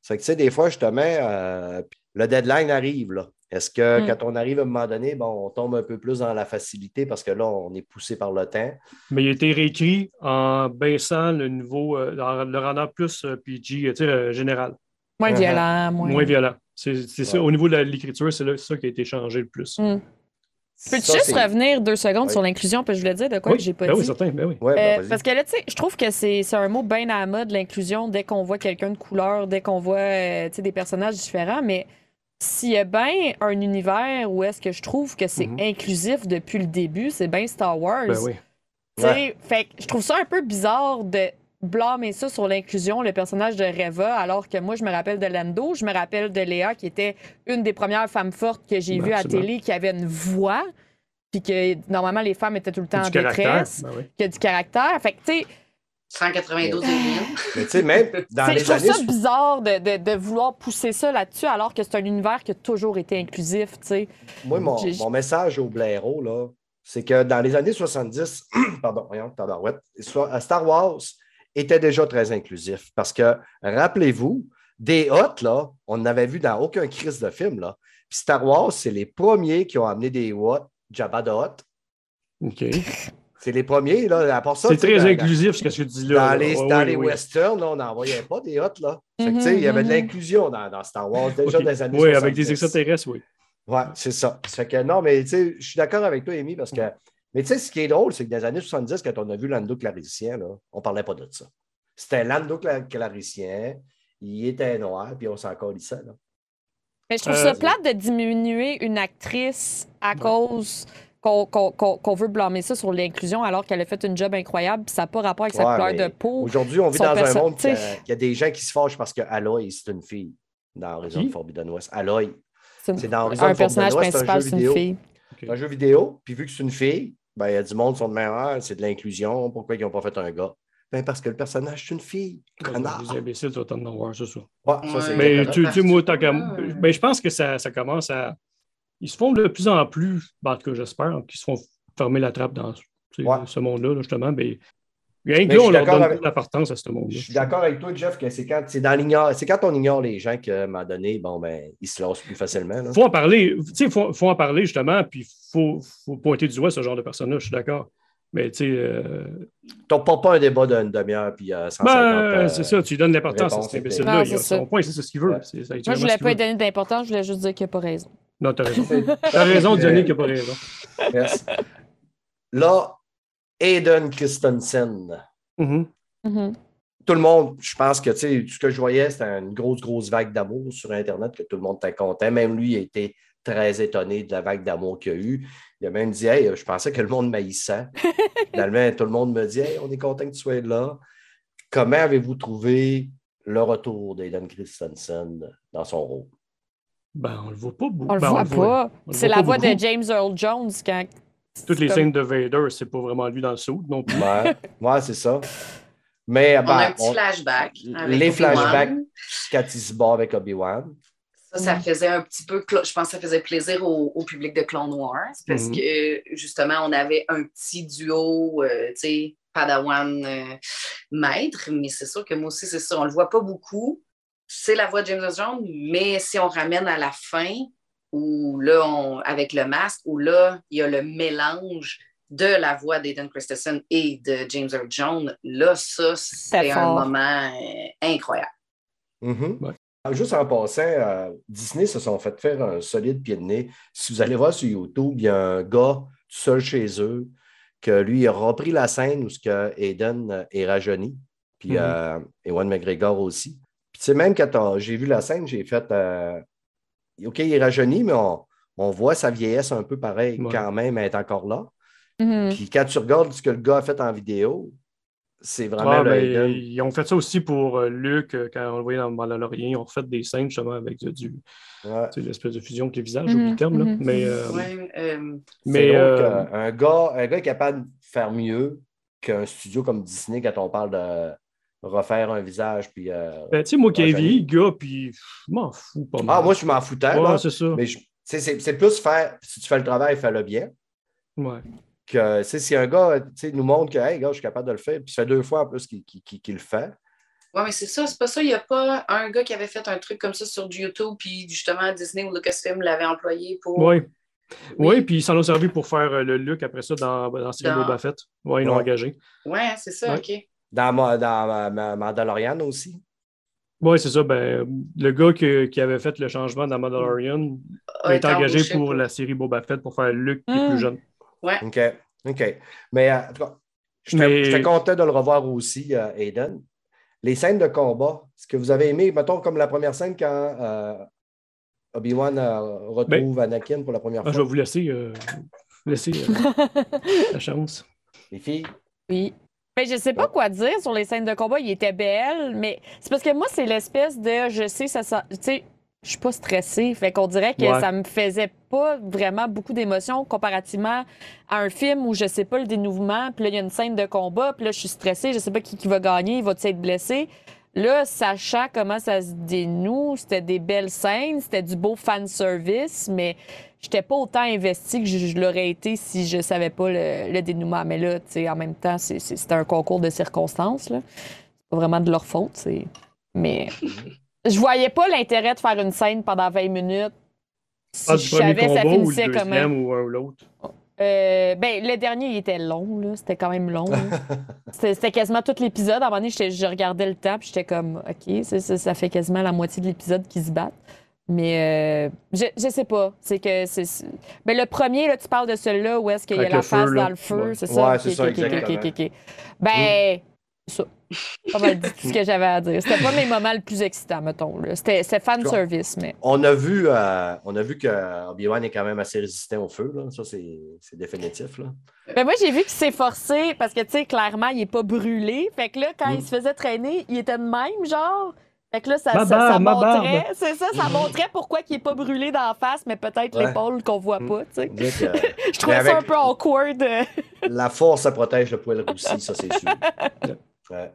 C'est que, tu sais, des fois, je te mets, euh, le deadline arrive, là. Est-ce que mm. quand on arrive à un moment donné, bon, on tombe un peu plus dans la facilité parce que là, on est poussé par le temps? Mais il a été réécrit en baissant le niveau, euh, le rendant plus euh, PG, tu sais, général. Moins uh-huh. violent. Moins, violent. C'est, ça, au niveau de l'écriture, c'est ça qui a été changé le plus. Mm. Peux-tu juste revenir deux secondes sur l'inclusion? Parce que je voulais dire de quoi que j'ai pas ben dit. Oui, certain. Ben oui. Ben euh, parce que là, tu sais, je trouve que c'est un mot bien à la mode, l'inclusion, dès qu'on voit quelqu'un de couleur, dès qu'on voit euh, des personnages différents. Mais s'il y a bien un univers où est-ce que je trouve que c'est mhm. inclusif depuis le début, c'est bien Star Wars. Ben oui. Fait je trouve ça un peu bizarre de blâmer ça sur l'inclusion, le personnage de Reva, alors que moi, je me rappelle de Lando, je me rappelle de Léa, qui était une des premières femmes fortes que j'ai vues à télé, qui avait une voix, puis que normalement, les femmes étaient tout le temps en détresse, ben qui a du caractère. Fait que, tu sais, 192 Mais tu sais, même dans les Je trouve ça bizarre de, de, de, vouloir pousser ça là-dessus alors que c'est un univers qui a toujours été inclusif, tu sais. Moi, mon, mon, message au blaireau, là, c'est que dans les années 70, pardon, voyons, Star Wars, était déjà très inclusif. Parce que, rappelez-vous, des Hots, là, on n'avait vu dans aucun crise de film. Là. Puis Star Wars, c'est les premiers qui ont amené des Hots, Jabba de Hots. OK. C'est les premiers, là. À c'est très inclusif, ce que tu dis là. Dans les, dans les westerns, là, on n'envoyait pas des Hots, là. il y avait de mm-hmm. l'inclusion dans, dans, Star Wars, déjà dans les années Oui, avec des extraterrestres, oui. Oui, c'est ça. Ça fait que non, mais tu sais, je suis d'accord avec toi, Amy, parce que mais tu sais, ce qui est drôle, c'est que dans les années 70, quand on a vu Lando Claricien, là, on ne parlait pas de ça. C'était Lando Claricien, il était noir, puis on s'en ça. Là. Mais je trouve ça euh, plate de diminuer une actrice à cause qu'on veut blâmer ça sur l'inclusion alors qu'elle a fait une job incroyable, puis ça n'a pas rapport avec sa couleur de peau. Aujourd'hui, on vit dans un monde qui y, a des gens qui se fâchent parce que Aloy, c'est une fille dans Horizon Forbidden West. Aloy, c'est dans Horizon un personnage principal, c'est une fille. C'est un jeu vidéo, puis vu que c'est une fille, ben, il y a du monde qui sont de même, ah, c'est de l'inclusion, pourquoi ils n'ont pas fait un gars? Ben, parce que le personnage, c'est une fille. Connard. Les imbéciles, autant de voir, c'est ça. Ouais, ça mais tu, tu moi, qu'à. Ben, je pense que ça, ça, commence à. Ils se font de plus en plus, ben, en tout cas, j'espère, qu'ils se font fermer la trappe dans ce monde-là, justement. Mais Rien que là, on leur donne avec... l'importance à ce monde-là. Je suis d'accord avec toi, Jeff, que c'est quand, c'est quand on ignore les gens qu'à un moment donné, bon, ben, ils se lancent plus facilement. Il faut en parler. Il faut, faut, en parler, justement, puis il faut, faut, pointer du doigt ce genre de personnes-là, je suis d'accord. Mais tu sais. Euh... Tu pas un débat d'une demi-heure puis euh, 150 ben, euh, C'est ça, tu lui donnes l'importance à cet imbécile-là. Son point, c'est ce qu'il veut. Moi, je ne voulais pas lui donner d'importance, je voulais juste dire qu'il n'a pas raison. Non, tu as raison. tu as raison de donner qu'il n'a pas raison. Yes. Là, Aiden Christensen. Mm-hmm. Mm-hmm. Tout le monde, je pense que ce que je voyais, c'était une grosse, grosse vague d'amour sur Internet, que tout le monde était content. Même lui a été très étonné de la vague d'amour qu'il y a eu. Il a même dit Hey, je pensais que le monde maïssait. Finalement, tout le monde me dit Hey, on est content que tu sois là. Comment avez-vous trouvé le retour d'Aiden Christensen dans son rôle? Ben, on le voit pas beaucoup. On le ben, voit pas. C'est la voix de James Earl Jones quand toutes les scènes de Vader, c'est pas vraiment lui dans le saut non plus. Ouais, c'est ça. Mais, on a un petit flashback. Les flashbacks quand il se bat avec Obi-Wan. Ça, ça faisait un petit peu, je pense que ça faisait plaisir au, public de Clone Wars parce mhm. que justement, on avait un petit duo, euh, tu sais, Padawan euh, maître, mais c'est sûr que moi aussi, c'est ça, on le voit pas beaucoup. C'est la voix de James Jones, mais si on ramène à la fin, où là, avec le masque, où là, il y a le mélange de la voix d'Aiden Christensen et de James Earl Jones, là, ça, c'est un moment euh, incroyable. Mm-hmm. Juste en passant, euh, Disney se sont fait faire un solide pied de nez. Si vous allez voir sur YouTube, il y a un gars seul chez eux que lui a repris la scène où ce que Aiden est rajeuni, puis mm-hmm. euh, Ewan McGregor aussi. Puis même quand j'ai vu la scène, j'ai fait OK, il est rajeuni, mais on, voit sa vieillesse un peu pareil quand même, elle est encore là. Mm-hmm. Puis quand tu regardes ce que le gars a fait en vidéo, c'est vraiment ben, Ils ont fait ça aussi pour euh, Luc, euh, quand on le voyait dans Mandalorian. Ils ont refait des scènes justement avec du, l'espèce de fusion avec les visages, mm-hmm. le terme. Là. Mm-hmm. Mais, euh, mais un, gars, un gars est capable de faire mieux qu'un studio comme Disney quand on parle de refaire un visage. Puis, euh, ben, tu sais, moi qui ai vieilli, gars, puis je m'en fous pas mal. Ah, moi, je m'en foutais. Ouais, c'est ça. Mais c'est plus faire, si tu fais le travail, fais-le bien. Ouais. Que, si un gars nous montre que, hey, gars, je suis capable de le faire, puis ça fait deux fois en plus qu'il le fait, Oui, mais c'est ça, c'est pas ça. Il n'y a pas un gars qui avait fait un truc comme ça sur YouTube, puis justement Disney ou Lucasfilm l'avait employé pour. Oui. Oui, puis ils s'en ont servi pour faire euh, le look après ça dans, dans Boba Fett. Oui, ils l'ont engagé. Oui, c'est ça, OK. Dans, dans Mandalorian aussi. Oui, c'est ça. Ben, le gars qui avait fait le changement dans Mandalorian a été engagé pour, la série Boba Fett pour faire le look qui est plus hmm. jeune. Ouais. OK. OK. Mais en tout cas, je suis content de le revoir aussi, euh, Aiden. Les scènes de combat, ce que vous avez aimé, mettons comme la première scène quand euh, Obi-Wan euh, retrouve ben, Anakin pour la première fois. Je vais vous laisser, laisser la chance. Les filles? Oui. Mais je sais pas quoi dire sur les scènes de combat. Il était belle, mais c'est parce que moi, c'est l'espèce de je sais, ça, tu sais, je suis pas stressée. Fait qu'on dirait que ça me faisait pas vraiment beaucoup d'émotions comparativement à un film où je sais pas le dénouement, puis là, il y a une scène de combat, puis là, je suis stressée, je sais pas qui, qui va gagner, il va être blessé? Là, sachant comment ça se dénoue, c'était des belles scènes, c'était du beau fan service, mais j'étais pas autant investie que je, l'aurais été si je savais pas le, dénouement. Mais là, tu sais, en même temps, c'était un concours de circonstances. C'est pas vraiment de leur faute. Mais je voyais pas l'intérêt de faire une scène pendant 20 minutes. Si je savais, ça finissait comme. Ou ou l'autre. Euh, ben, le dernier, il était long, là. C'était quand même long. c'était quasiment tout l'épisode. À un moment donné, je regardais le temps, puis j'étais comme, OK, ça, ça, fait quasiment la moitié de l'épisode qui se battent. Mais euh, je, je sais pas. C'est que c'est. Ben, le premier, là, tu parles de celui-là où est-ce qu'il y a la face dans le feu, c'est ça? Ouais, c'est ça, exactement. Ben, ça. On m'a dit tout ce que j'avais à dire. C'était pas mes moments les plus excitants, mettons. C'était fan service, mais. On a vu, euh, on a vu que Obi-Wan est quand même assez résistant au feu. Là. Ça, c'est définitif. Là. Ben moi, j'ai vu qu'il s'est forcé parce que, tu sais, clairement, il est pas brûlé. Fait que là, quand il mm. se faisait traîner, il était de même, genre. Fait que là, ça, ça, montrait, c'est ça, ça montrait pourquoi il n'est pas brûlé d'en face, mais peut-être l'épaule qu'on voit pas, tu sais. je trouvais ça un peu awkward. la force, ça protège le poil roussi, ça, c'est sûr. Ouais.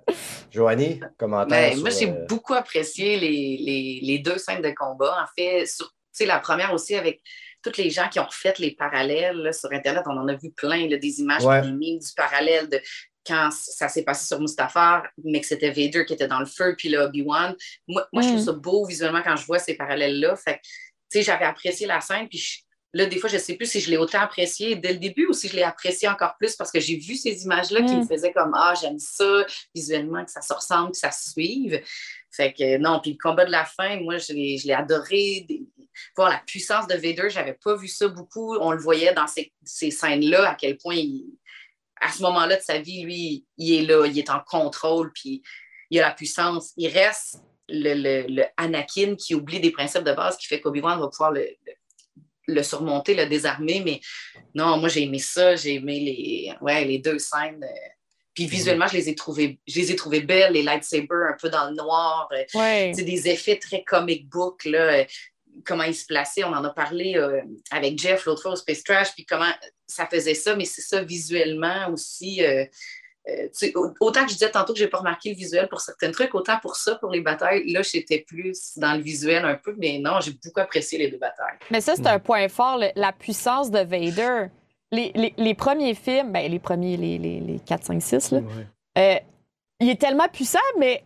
Joanie, commentaire? Ben, moi, j'ai euh, beaucoup apprécié les, les, les, deux scènes de combat. En fait, sur, la première aussi avec tous les gens qui ont refait les parallèles sur Internet. On en a vu plein, des images, des mimes du parallèle de quand ça s'est passé sur Mustafar, mais que c'était Vader qui était dans le feu, puis là, Obi-Wan. Moi, moi je trouve mm. ça beau visuellement quand je vois ces parallèles-là. Fait tu sais, j'avais apprécié la scène, puis Là, des fois, je ne sais plus si je l'ai autant apprécié dès le début ou si je l'ai apprécié encore plus parce que j'ai vu ces images-là qui me mm. faisaient comme Ah, j'aime ça, visuellement, que ça se ressemble, que ça se suive. Fait que non, puis le combat de la fin, moi, je l'ai adoré. Voir la puissance de Vader, j'avais pas vu ça beaucoup. On le voyait dans ces, ces scènes-là, à quel point, à ce moment-là de sa vie, lui, il est là, il est en contrôle, puis il a la puissance. Il reste le, le, Anakin qui oublie des principes de base qui fait qu'Obi-Wan va pouvoir le le surmonter, le désarmer. Mais non, moi, j'ai aimé ça. J'ai aimé les, ouais, les deux scènes. Euh, puis mhm. visuellement, je les ai trouvées, je les ai trouvées belles, les lightsabers un peu dans le noir. Euh, c'est des effets très comic book, là, euh, comment ils se plaçaient. On en a parlé avec Jeff l'autre fois au Space Trash, puis comment ça faisait ça, mais c'est ça visuellement aussi. Euh, autant que je disais tantôt que je n'ai pas remarqué le visuel pour certains trucs, autant pour ça, pour les batailles, là, j'étais plus dans le visuel un peu, mais non, j'ai beaucoup apprécié les deux batailles. Mais ça, c'est un point fort, la puissance de Vader. Les, premiers films, ben, les premiers, les, les, 4, 5, 6, là, euh, il est tellement puissant, mais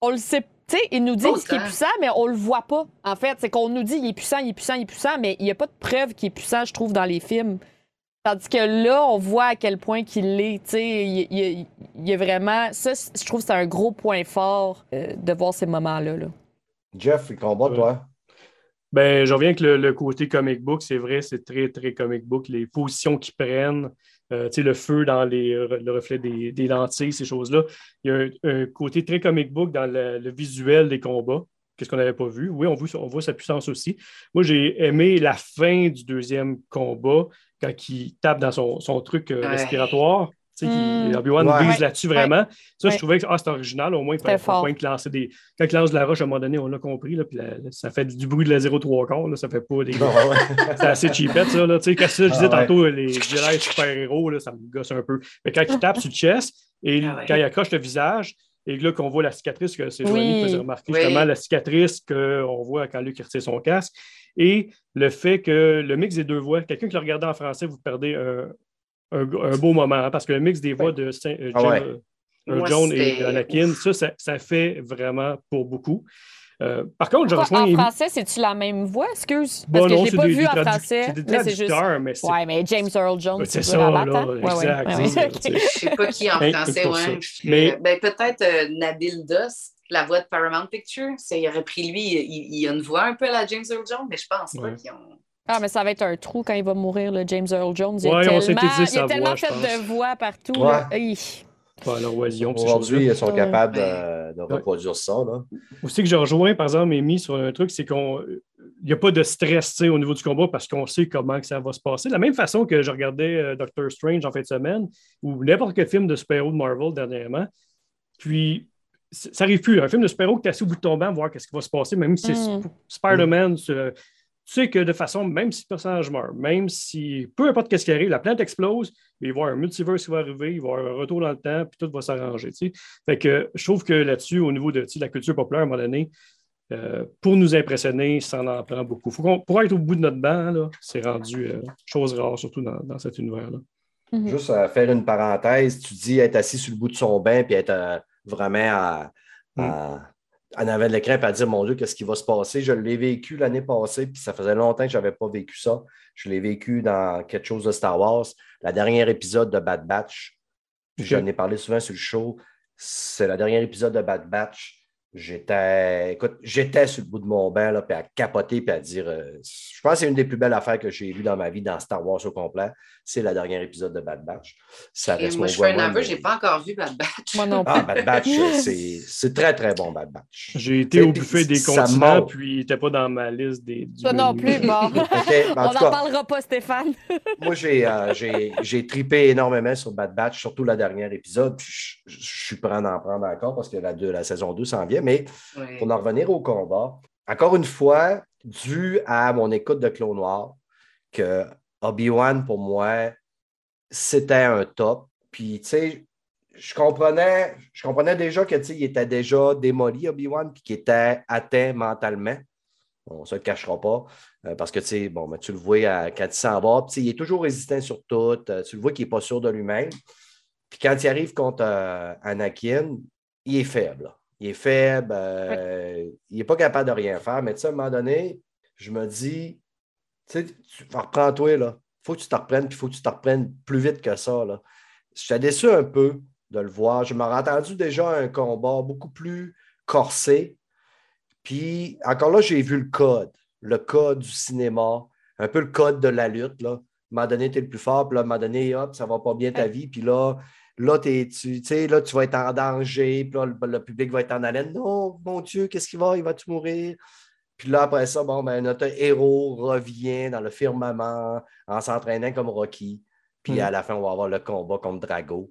on le sait tu sais, ils nous disent qu'il est puissant, mais on le voit pas. En fait, c'est qu'on nous dit il est puissant, il est puissant, il est puissant, mais il n'y a pas de preuve qu'il est puissant, je trouve, dans les films. Tandis que là, on voit à quel point qu'il l'est. Il, il, il, y a vraiment. Ça, je trouve que c'est un gros point fort euh, de voir ces moments-là. Là. Jeff, il combat, toi? Ben, je reviens avec le, côté comic book. C'est vrai, c'est très, très comic book. Les positions qu'ils prennent, euh, le feu dans les, le reflet des, des lentilles, ces choses-là. Il y a un, côté très comic book dans le, visuel des combats. Qu'est-ce qu'on n'avait pas vu? Oui, on voit, on voit sa puissance aussi. Moi, j'ai aimé la fin du deuxième combat quand il tape dans son, son truc euh, respiratoire. Tu sais, mm. Obi-Wan vise là-dessus vraiment. Ça, je trouvais que ah, c'est original. Au moins, il faut lancer des. Quand il lance la roche, à un moment donné, on l'a compris. Là, puis ça fait du bruit de la 0,3 quart. Là, ça fait pas des. c'est assez cheapette, ça. Là. Tu sais, quand ça, je disais ah, tantôt, les Jedi super-héros, ça me gosse un peu. Mais quand il tape sur le chest et ah, quand il accroche le visage, et là qu'on voit la cicatrice, que c'est Joanie qui faisait remarquer justement la cicatrice qu'on voit quand Luc retire son casque et le fait que le mix des deux voix, quelqu'un qui le regardait en français, vous perdez un, beau moment, hein, parce que le mix des voix de Saint, euh, ah Earl John et Anakin, ça, ça, fait vraiment pour beaucoup. Euh, par contre, je rejoins. En français, c'est-tu la même voix, excuse? Parce que je ne l'ai pas vu en français. C'est des juste... mais c'est. Ouais, mais James Earl Jones, c'est ça, là, exact. Je ne sais pas qui en français, ouais. Mais... Ben, peut-être euh, Nabil Doss, la voix de Paramount Pictures. Il aurait pris lui, il, il, a une voix un peu à la James Earl Jones, mais je pense pas qu'ils ont. Ah, mais ça va être un trou quand il va mourir, le James Earl Jones. Il y a tellement, il y a tellement fait de voix partout. Aujourd'hui, ils sont capables de, reproduire ça. Là. Aussi que je rejoins, par exemple, Amy, sur un truc, c'est qu'il n'y a pas de stress au niveau du combat parce qu'on sait comment que ça va se passer. De la même façon que je regardais euh, Doctor Strange en fin de semaine ou n'importe quel film de super-héros de Marvel dernièrement. Puis, ça n'arrive plus. Un film de super-héros que tu es assis au bout de ton banc, voir qu'est-ce qui va se passer, même si c'est mm. Spider-Man, tu sais que de façon, même si le personnage meurt, même si, peu importe ce qui arrive, la planète explose, mais il va y avoir un multiverse qui va arriver, il va y avoir un retour dans le temps, puis tout va s'arranger. Fait que je trouve que là-dessus, au niveau de la culture populaire, à un moment donné, euh, pour nous impressionner, ça en prend beaucoup. Faut pour être au bout de notre banc, c'est rendu euh, chose rare, surtout dans, cet univers-là. Mm-hmm. Juste à faire une parenthèse, tu dis être assis sur le bout de son bain puis être euh, vraiment à mm en avant de l'écran à dire Mon Dieu, qu'est-ce qui va se passer? Je l'ai vécu l'année passée, puis ça faisait longtemps que je n'avais pas vécu ça. Je l'ai vécu dans quelque chose de Star Wars, la dernière épisode de Bad Batch. J'en ai parlé souvent sur le show. C'est le dernier épisode de Bad Batch. J'étais, écoute, j'étais sur le bout de mon bain, là, puis à capoter, puis à dire, euh, je pense que c'est une des plus belles affaires que j'ai lues dans ma vie dans Star Wars au complet. C'est le dernier épisode de Bad Batch. Ça reste moi, je fais un aveu, je n'ai pas encore vu Bad Batch. Moi non ah, plus. Ah, Bad Batch, c'est très, très bon, Bad Batch. J'ai été au buffet des continents, puis il n'était pas dans ma liste des. Toi non plus, bon. On n'en parlera pas, Stéphane. moi, euh, j'ai tripé énormément sur Bad Batch, surtout le dernier épisode, je, suis prêt à en prendre encore parce que la, la saison 2 s'en vient. Mais pour en revenir au combat, encore une fois, dû à mon écoute de Clos Noir, que Obi-Wan, pour moi, c'était un top. Puis, tu sais, je comprenais, je comprenais déjà qu'il était déjà démoli, Obi-Wan, puis qu'il était atteint mentalement. On ne se le cachera pas. Euh, parce que, tu sais, bon, ben, tu le vois quand il s'en va. il est toujours résistant sur tout. Euh, tu le vois qu'il n'est pas sûr de lui-même. Puis quand il arrive contre euh, Anakin, il est faible il est faible, il n'est pas capable de rien faire. Mais tu sais, à un moment donné, je me dis, tu sais, reprends-toi, là. Il faut que tu te reprennes, puis il faut que tu te reprennes plus vite que ça. Là. J'étais déçu un peu de le voir. Je m'aurais entendu déjà un combat beaucoup plus corsé. Puis encore là, j'ai vu le code, le code du cinéma, un peu le code de la lutte. Là. À un moment donné, tu es le plus fort, puis là, à un moment donné, hop, ça va pas bien ta vie. Puis là, Là, tu, là, tu vas être en danger, puis là, le, public va être en haleine. Non, mon Dieu, qu'est-ce qu'il va? Il va-tu mourir? Puis là, après ça, bon, ben, notre héros revient dans le firmament en s'entraînant comme Rocky. Puis à mm. la fin, on va avoir le combat contre Drago.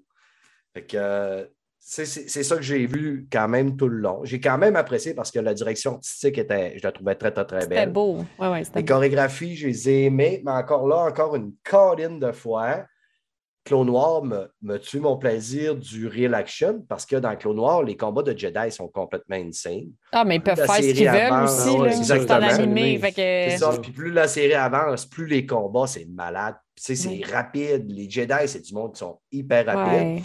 Fait que c'est ça que j'ai vu quand même tout le long. J'ai quand même apprécié parce que la direction artistique était, je la trouvais très, très, très belle. C'était beau. Ouais, ouais, les chorégraphies, je les ai aimées, mais encore là, encore une colline de fois. Clone Noir me, tue mon plaisir du real action parce que dans Clone Noir, les combats de Jedi sont complètement insane. Ah, mais ils peuvent faire ce qu'ils veulent aussi. là, exactement. Animé, C'est ça. Puis plus la série avance, plus les combats, c'est malade. c'est rapide. Les Jedi, c'est du monde qui sont hyper rapides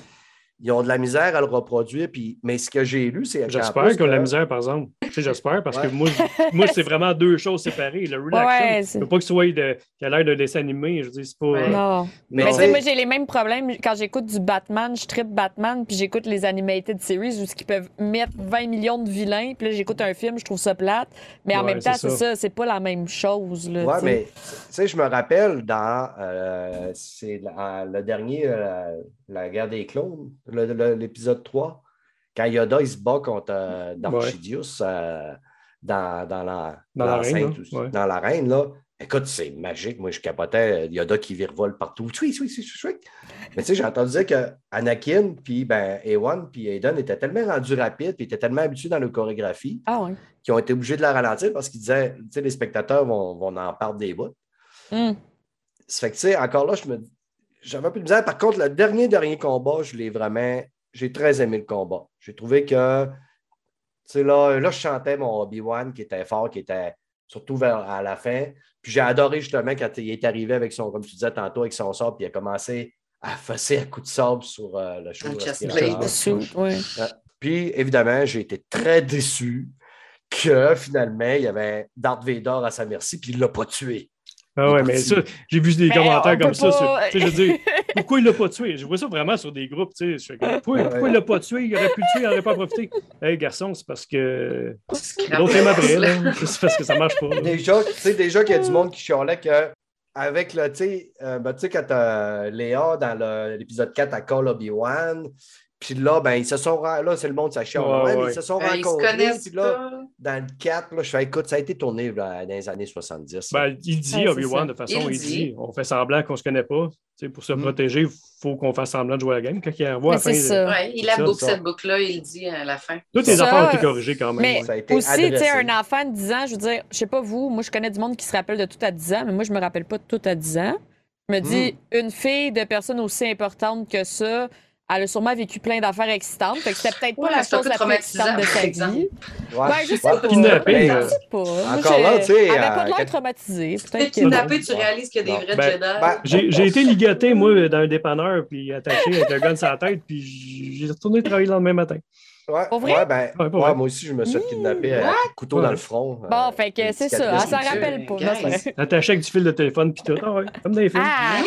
ils ont de la misère à le reproduire. Puis, mais ce que j'ai lu, c'est. J'espère qu'ils ont de la misère, par exemple. j'espère, parce que moi, moi c'est vraiment deux choses séparées. Le real ouais, ne pas que ce soit de, qu'il a l'air d'un dessin animé. Je dis, c'est pas. Non. Mais, mais moi, j'ai les mêmes problèmes. Quand j'écoute du Batman, je tripe Batman, puis j'écoute les animated series où ils peuvent mettre 20 millions de vilains, puis là, j'écoute un film, je trouve ça plate. Mais en même temps, c'est ça, c'est pas la même chose. Là, ouais, mais tu sais, je me rappelle dans euh, c'est le dernier, euh, La guerre des clones l'épisode 3, quand Yoda il se bat contre euh, Darth Sidious euh, dans, dans, la, dans, l'arène, dans l'arène, là. Écoute, c'est magique. Moi, je capotais euh, Yoda qui virevole partout. Oui, oui, oui, oui. Mais tu sais, j'ai entendu dire que Anakin, puis ben, Ewan, puis Aiden étaient tellement rendus rapides, puis étaient tellement habitués dans leur chorégraphie, ah, qu'ils ont été obligés de la ralentir parce qu'ils disaient, tu sais, les spectateurs vont, vont en perdre des bouts. Mm. Ça fait que, tu sais, encore là, je me j'avais un peu de misère. Par contre, le dernier, dernier combat, je l'ai vraiment j'ai très aimé le combat. J'ai trouvé que, tu sais, là, là, je chantais mon Obi-Wan qui était fort, qui était surtout vers à la fin. Puis j'ai adoré justement quand il est arrivé avec son, comme tu disais tantôt, avec son sort, puis il a commencé à fesser à coups de sable sur euh, le show. Oui. Puis, évidemment, j'ai été très déçu que finalement, il y avait Darth Vader à sa merci, puis il ne l'a pas tué. Ah ouais, mais ça, j'ai vu des commentaires comme ça. je veux dire, pourquoi il l'a pas tué? Je vois ça vraiment sur des groupes. Tu sais, pourquoi, pourquoi il l'a pas tué? Il aurait pu le tuer, il n'aurait pas profité. Hé, garçon, c'est parce que. L'autre est après, là. C'est parce que ça marche pas. Déjà, tu sais, déjà qu'il y a du monde qui chialait que. Avec le, tu sais, euh, ben, tu sais, quand Léa dans l'épisode 4 à Call Obi-Wan, puis là, ben, ils se sont là, c'est le monde, ça chiale. Ils se sont ben, rencontrés. Puis là, dans le 4, là, je fais écoute, ça a été tourné dans les années 70. Ben, il dit, Obi-Wan, de façon, il, dit. on fait semblant qu'on ne se connaît pas. pour se mm. protéger, il faut qu'on fasse semblant de jouer à la game. Quand il revoit à la fin. Ça. Ouais, il a boucle cette boucle-là, il dit à la fin. Tous les enfants ont été corrigés quand même. Mais ça a été aussi, tu sais, un enfant de 10 ans, je veux dire, je sais pas vous, moi, je connais du monde qui se rappelle de tout à 10 ans, mais moi, je me rappelle pas de tout à 10 ans. Je me dis, mm. une fille de personne aussi importante que ça, elle a sûrement vécu plein d'affaires excitantes. Fait que c'était peut-être pas la chose la plus excitante de sa vie. Ouais, ouais je sais pas. Kidnappé. Je sais pas. Encore là, tu sais. Elle n'avait pas de l'air euh, traumatisée. Peut-être kidnappé, tu réalises qu'il y a des vrais ben, Jedi. Ben, j'ai été ligoté, moi, dans un dépanneur, puis attaché avec un gun sur la tête, puis j'ai retourné travailler le lendemain matin. Ouais, ouais, ben, ouais, moi aussi, je me suis avec un couteau dans le front. Bon, euh, fait que c'est ça. Elle s'en rappelle pas. Attaché avec du fil de téléphone, puis tout. Ah ouais, comme dans les films. Ah,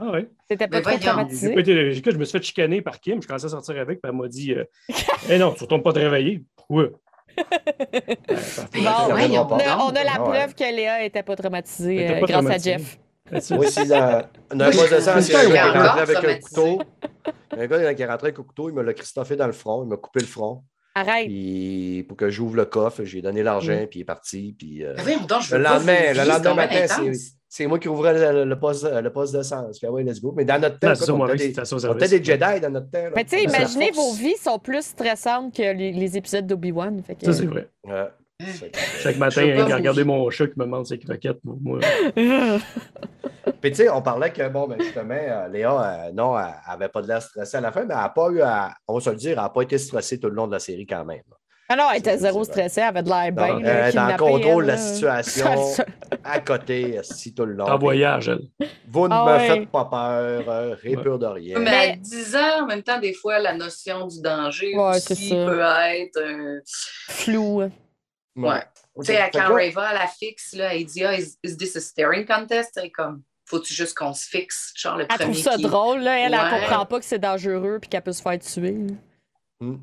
ah ouais. C'était pas trop traumatisé. Je me suis fait chicaner par Kim. Je commençais à sortir avec, puis elle m'a dit euh, Eh non, tu ne retournes pas te réveiller. Pourquoi? Bon, on, a, on a la preuve que Léa n'était pas traumatisée euh, grâce à Jeff. Moi aussi, dans, dans un poste de sens, il y a un gars qui est rentré avec un couteau. Un gars qui est rentré avec un couteau, il me l'a christophé dans le front, il m'a coupé le front. Arrête. Puis pour que j'ouvre le coffre, j'ai donné l'argent, puis il est parti. Puis, euh, oui, on je le lendemain, le lendemain matin, c'est moi qui ouvrais le, poste, le poste d'essence. Puis ah ouais, let's go. Mais dans notre temps, on était des, des Jedi dans notre temps. Mais tu sais, imaginez vos vies sont plus stressantes que les, épisodes d'Obi-Wan. Ça, c'est vrai. Chaque matin, il a regardé mon chat qui me demande ses croquettes. Moi. Puis, tu sais, on parlait que, bon, ben, justement, euh, Léa, euh, non, elle n'avait pas de l'air stressée à la fin, mais elle n'a pas eu, on va se le dire, elle n'a pas été stressée tout le long de la série quand même. Ah non, elle était zéro stressée, elle avait de l'air bien. Elle est en contrôle de la situation, à côté, si tout le long. En voyage, elle. Vous ne ah me faites pas peur, euh, peur de rien. Mais à 10 ans, en même temps, des fois, la notion du danger aussi peut être... Flou. Ouais. Tu sais, quand Rava, à la fixe, là, elle dit ah, is, this a staring contest? C'est comme, faut-tu juste qu'on se fixe? Genre, le elle trouve ça drôle, là. Elle, ne comprend pas que c'est dangereux puis qu'elle peut se faire tuer. Hmm.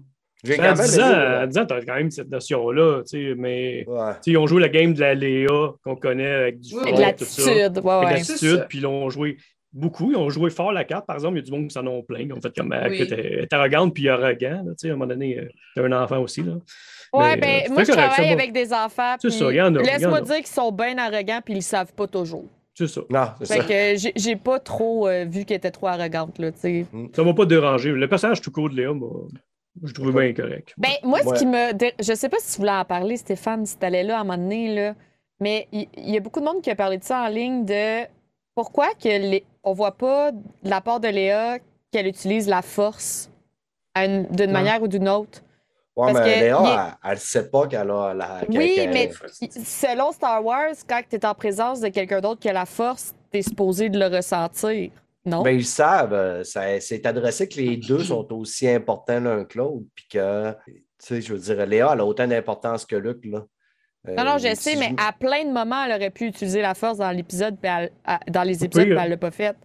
J'ai quand même. À 10 ans, t'as quand même cette notion-là, tu sais, mais ouais. ils ont joué la game de la Léa qu'on connaît avec du oui, l'attitude, ouais, ouais. l'attitude, puis ils l'ont joué beaucoup. Ils ont joué fort la carte, par exemple. Il y a du monde qui s'en ont plein. Ils ont fait comme oui. elle est arrogante puis arrogant. Là, à un moment donné, euh, t'as un enfant aussi. Là. Ouais, ben, euh, moi, je travaille avec des enfants. C'est ça, y en a. Laisse-moi dire qu'ils sont bien arrogants puis ils ne savent pas toujours. C'est ça. Non, c'est ça. que j'ai pas trop euh, vu qu'elle était trop arrogante, là, tu sais. Mm. Ça m'a pas dérangé. Le personnage tout court de Léa, je trouvais bien correct. Ben, moi, ce qui me. Je sais pas si tu voulais en parler, Stéphane, si tu allais là à un moment donné, là. Mais il y, a beaucoup de monde qui a parlé de ça en ligne de pourquoi que les... on voit pas de la part de Léa qu'elle utilise la force d'une manière ou d'une autre. Oui, mais Léa, elle ne sait pas qu'elle a la. Oui, mais selon Star Wars, quand tu es en présence de quelqu'un d'autre qui a la force, tu es supposé de le ressentir. Non? Mais ils savent. Euh, c'est adressé que les deux sont aussi importants l'un que l'autre. Puis que, tu sais, je veux dire, Léa, elle a autant d'importance que Luc. Là. non, non, je euh, sais, mais à plein de moments, elle aurait pu utiliser la force dans l'épisode, dans les épisodes, mais elle ne l'a pas fait.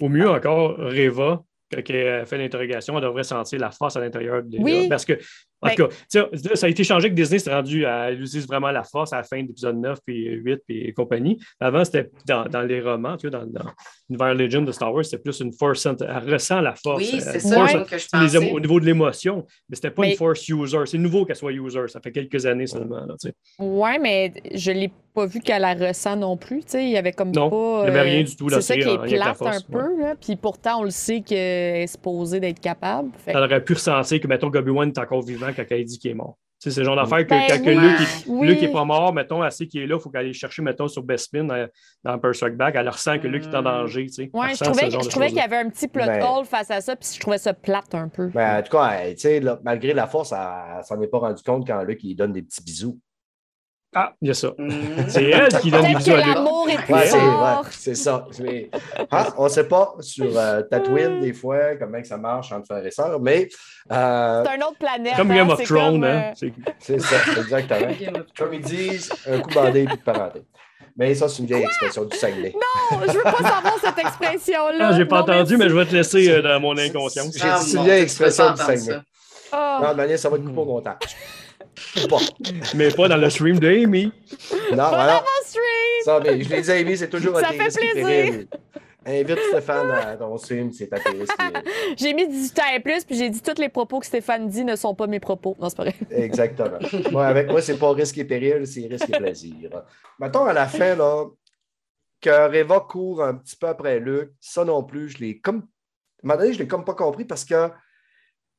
Au mieux encore, Reva, quand elle fait l'interrogation, elle devrait sentir la force à l'intérieur de oui. Parce que en tout cas, ça a été changé que Disney s'est rendu à utiliser vraiment la force à la fin de l'épisode 9 puis 8 et compagnie. Avant, c'était dans, dans, les romans, tu vois, dans, dans l'univers Legend de Star Wars, c'était plus une force. Elle ressent la force. Oui, c'est ça que je pensais. au niveau de l'émotion, mais c'était pas une force user. C'est nouveau qu'elle soit user. Ça fait quelques années seulement. Ouais, mais je l'ai pas vu qu'elle la ressent non plus. Il y avait comme non, pas. Il n'y avait rien du tout C'est ça qui est plate un peu. Là, puis pourtant, on le sait qu'elle est supposée d'être capable. Elle aurait pu ressentir que, mettons, Gobi-Wan est encore vivant quand elle dit qu'il est mort. C'est ce genre d'affaire que, ben, que Luke, n'est pas mort, mettons, elle sait qu'il est là, il faut qu'elle aille chercher, mettons, sur Bespin dans, dans Persuade Back. Elle ressent que Luke est en danger. Tu sais. Ouais, je trouvais, je trouvais qu'il y avait un petit plot ben hole face à ça, puis je trouvais ça plate un peu. Ben, en tout cas, tu sais, malgré la force, elle, ne s'en est pas rendu compte quand Luke il donne des petits bisous. Ah, il y a ça. Mm. C'est elle qui donne des bisous à l'amour est plus C'est ça. Ah, on ne sait pas sur euh, Tatooine, des fois, comment ça marche entre frères et sœurs, mais... Euh, c'est une autre planète. Comme Game hein, of Thrones. Hein? Euh, c'est ça, exactement. comme ils disent, un coup bandé puis parenté. Mais ça, c'est une vieille expression du Saguenay. Non, je veux pas savoir cette expression-là. Ah, j'ai pas entendu, mais je vais te laisser dans mon inconscience. C'est une vieille expression du Saguenay. Oh. Non, de manière, ça va être coupé au montage. Mais pas dans le stream de Amy. Non, pas voilà. dans mon stream. Ça, mais je l'ai dit à Amy, c'est toujours Ça fait plaisir. Invite Stéphane à ton stream, c'est ta J'ai mis 18 ans et plus, puis j'ai dit tous les propos que Stéphane dit ne sont pas mes propos. Non, c'est pas vrai. Exactement. Moi, avec moi, c'est pas risque et péril, c'est risque et plaisir. Mettons à la fin, là, que Reva court un petit peu après Luc, ça non plus, je l'ai comme. À un moment donné, je l'ai comme pas compris parce que, à un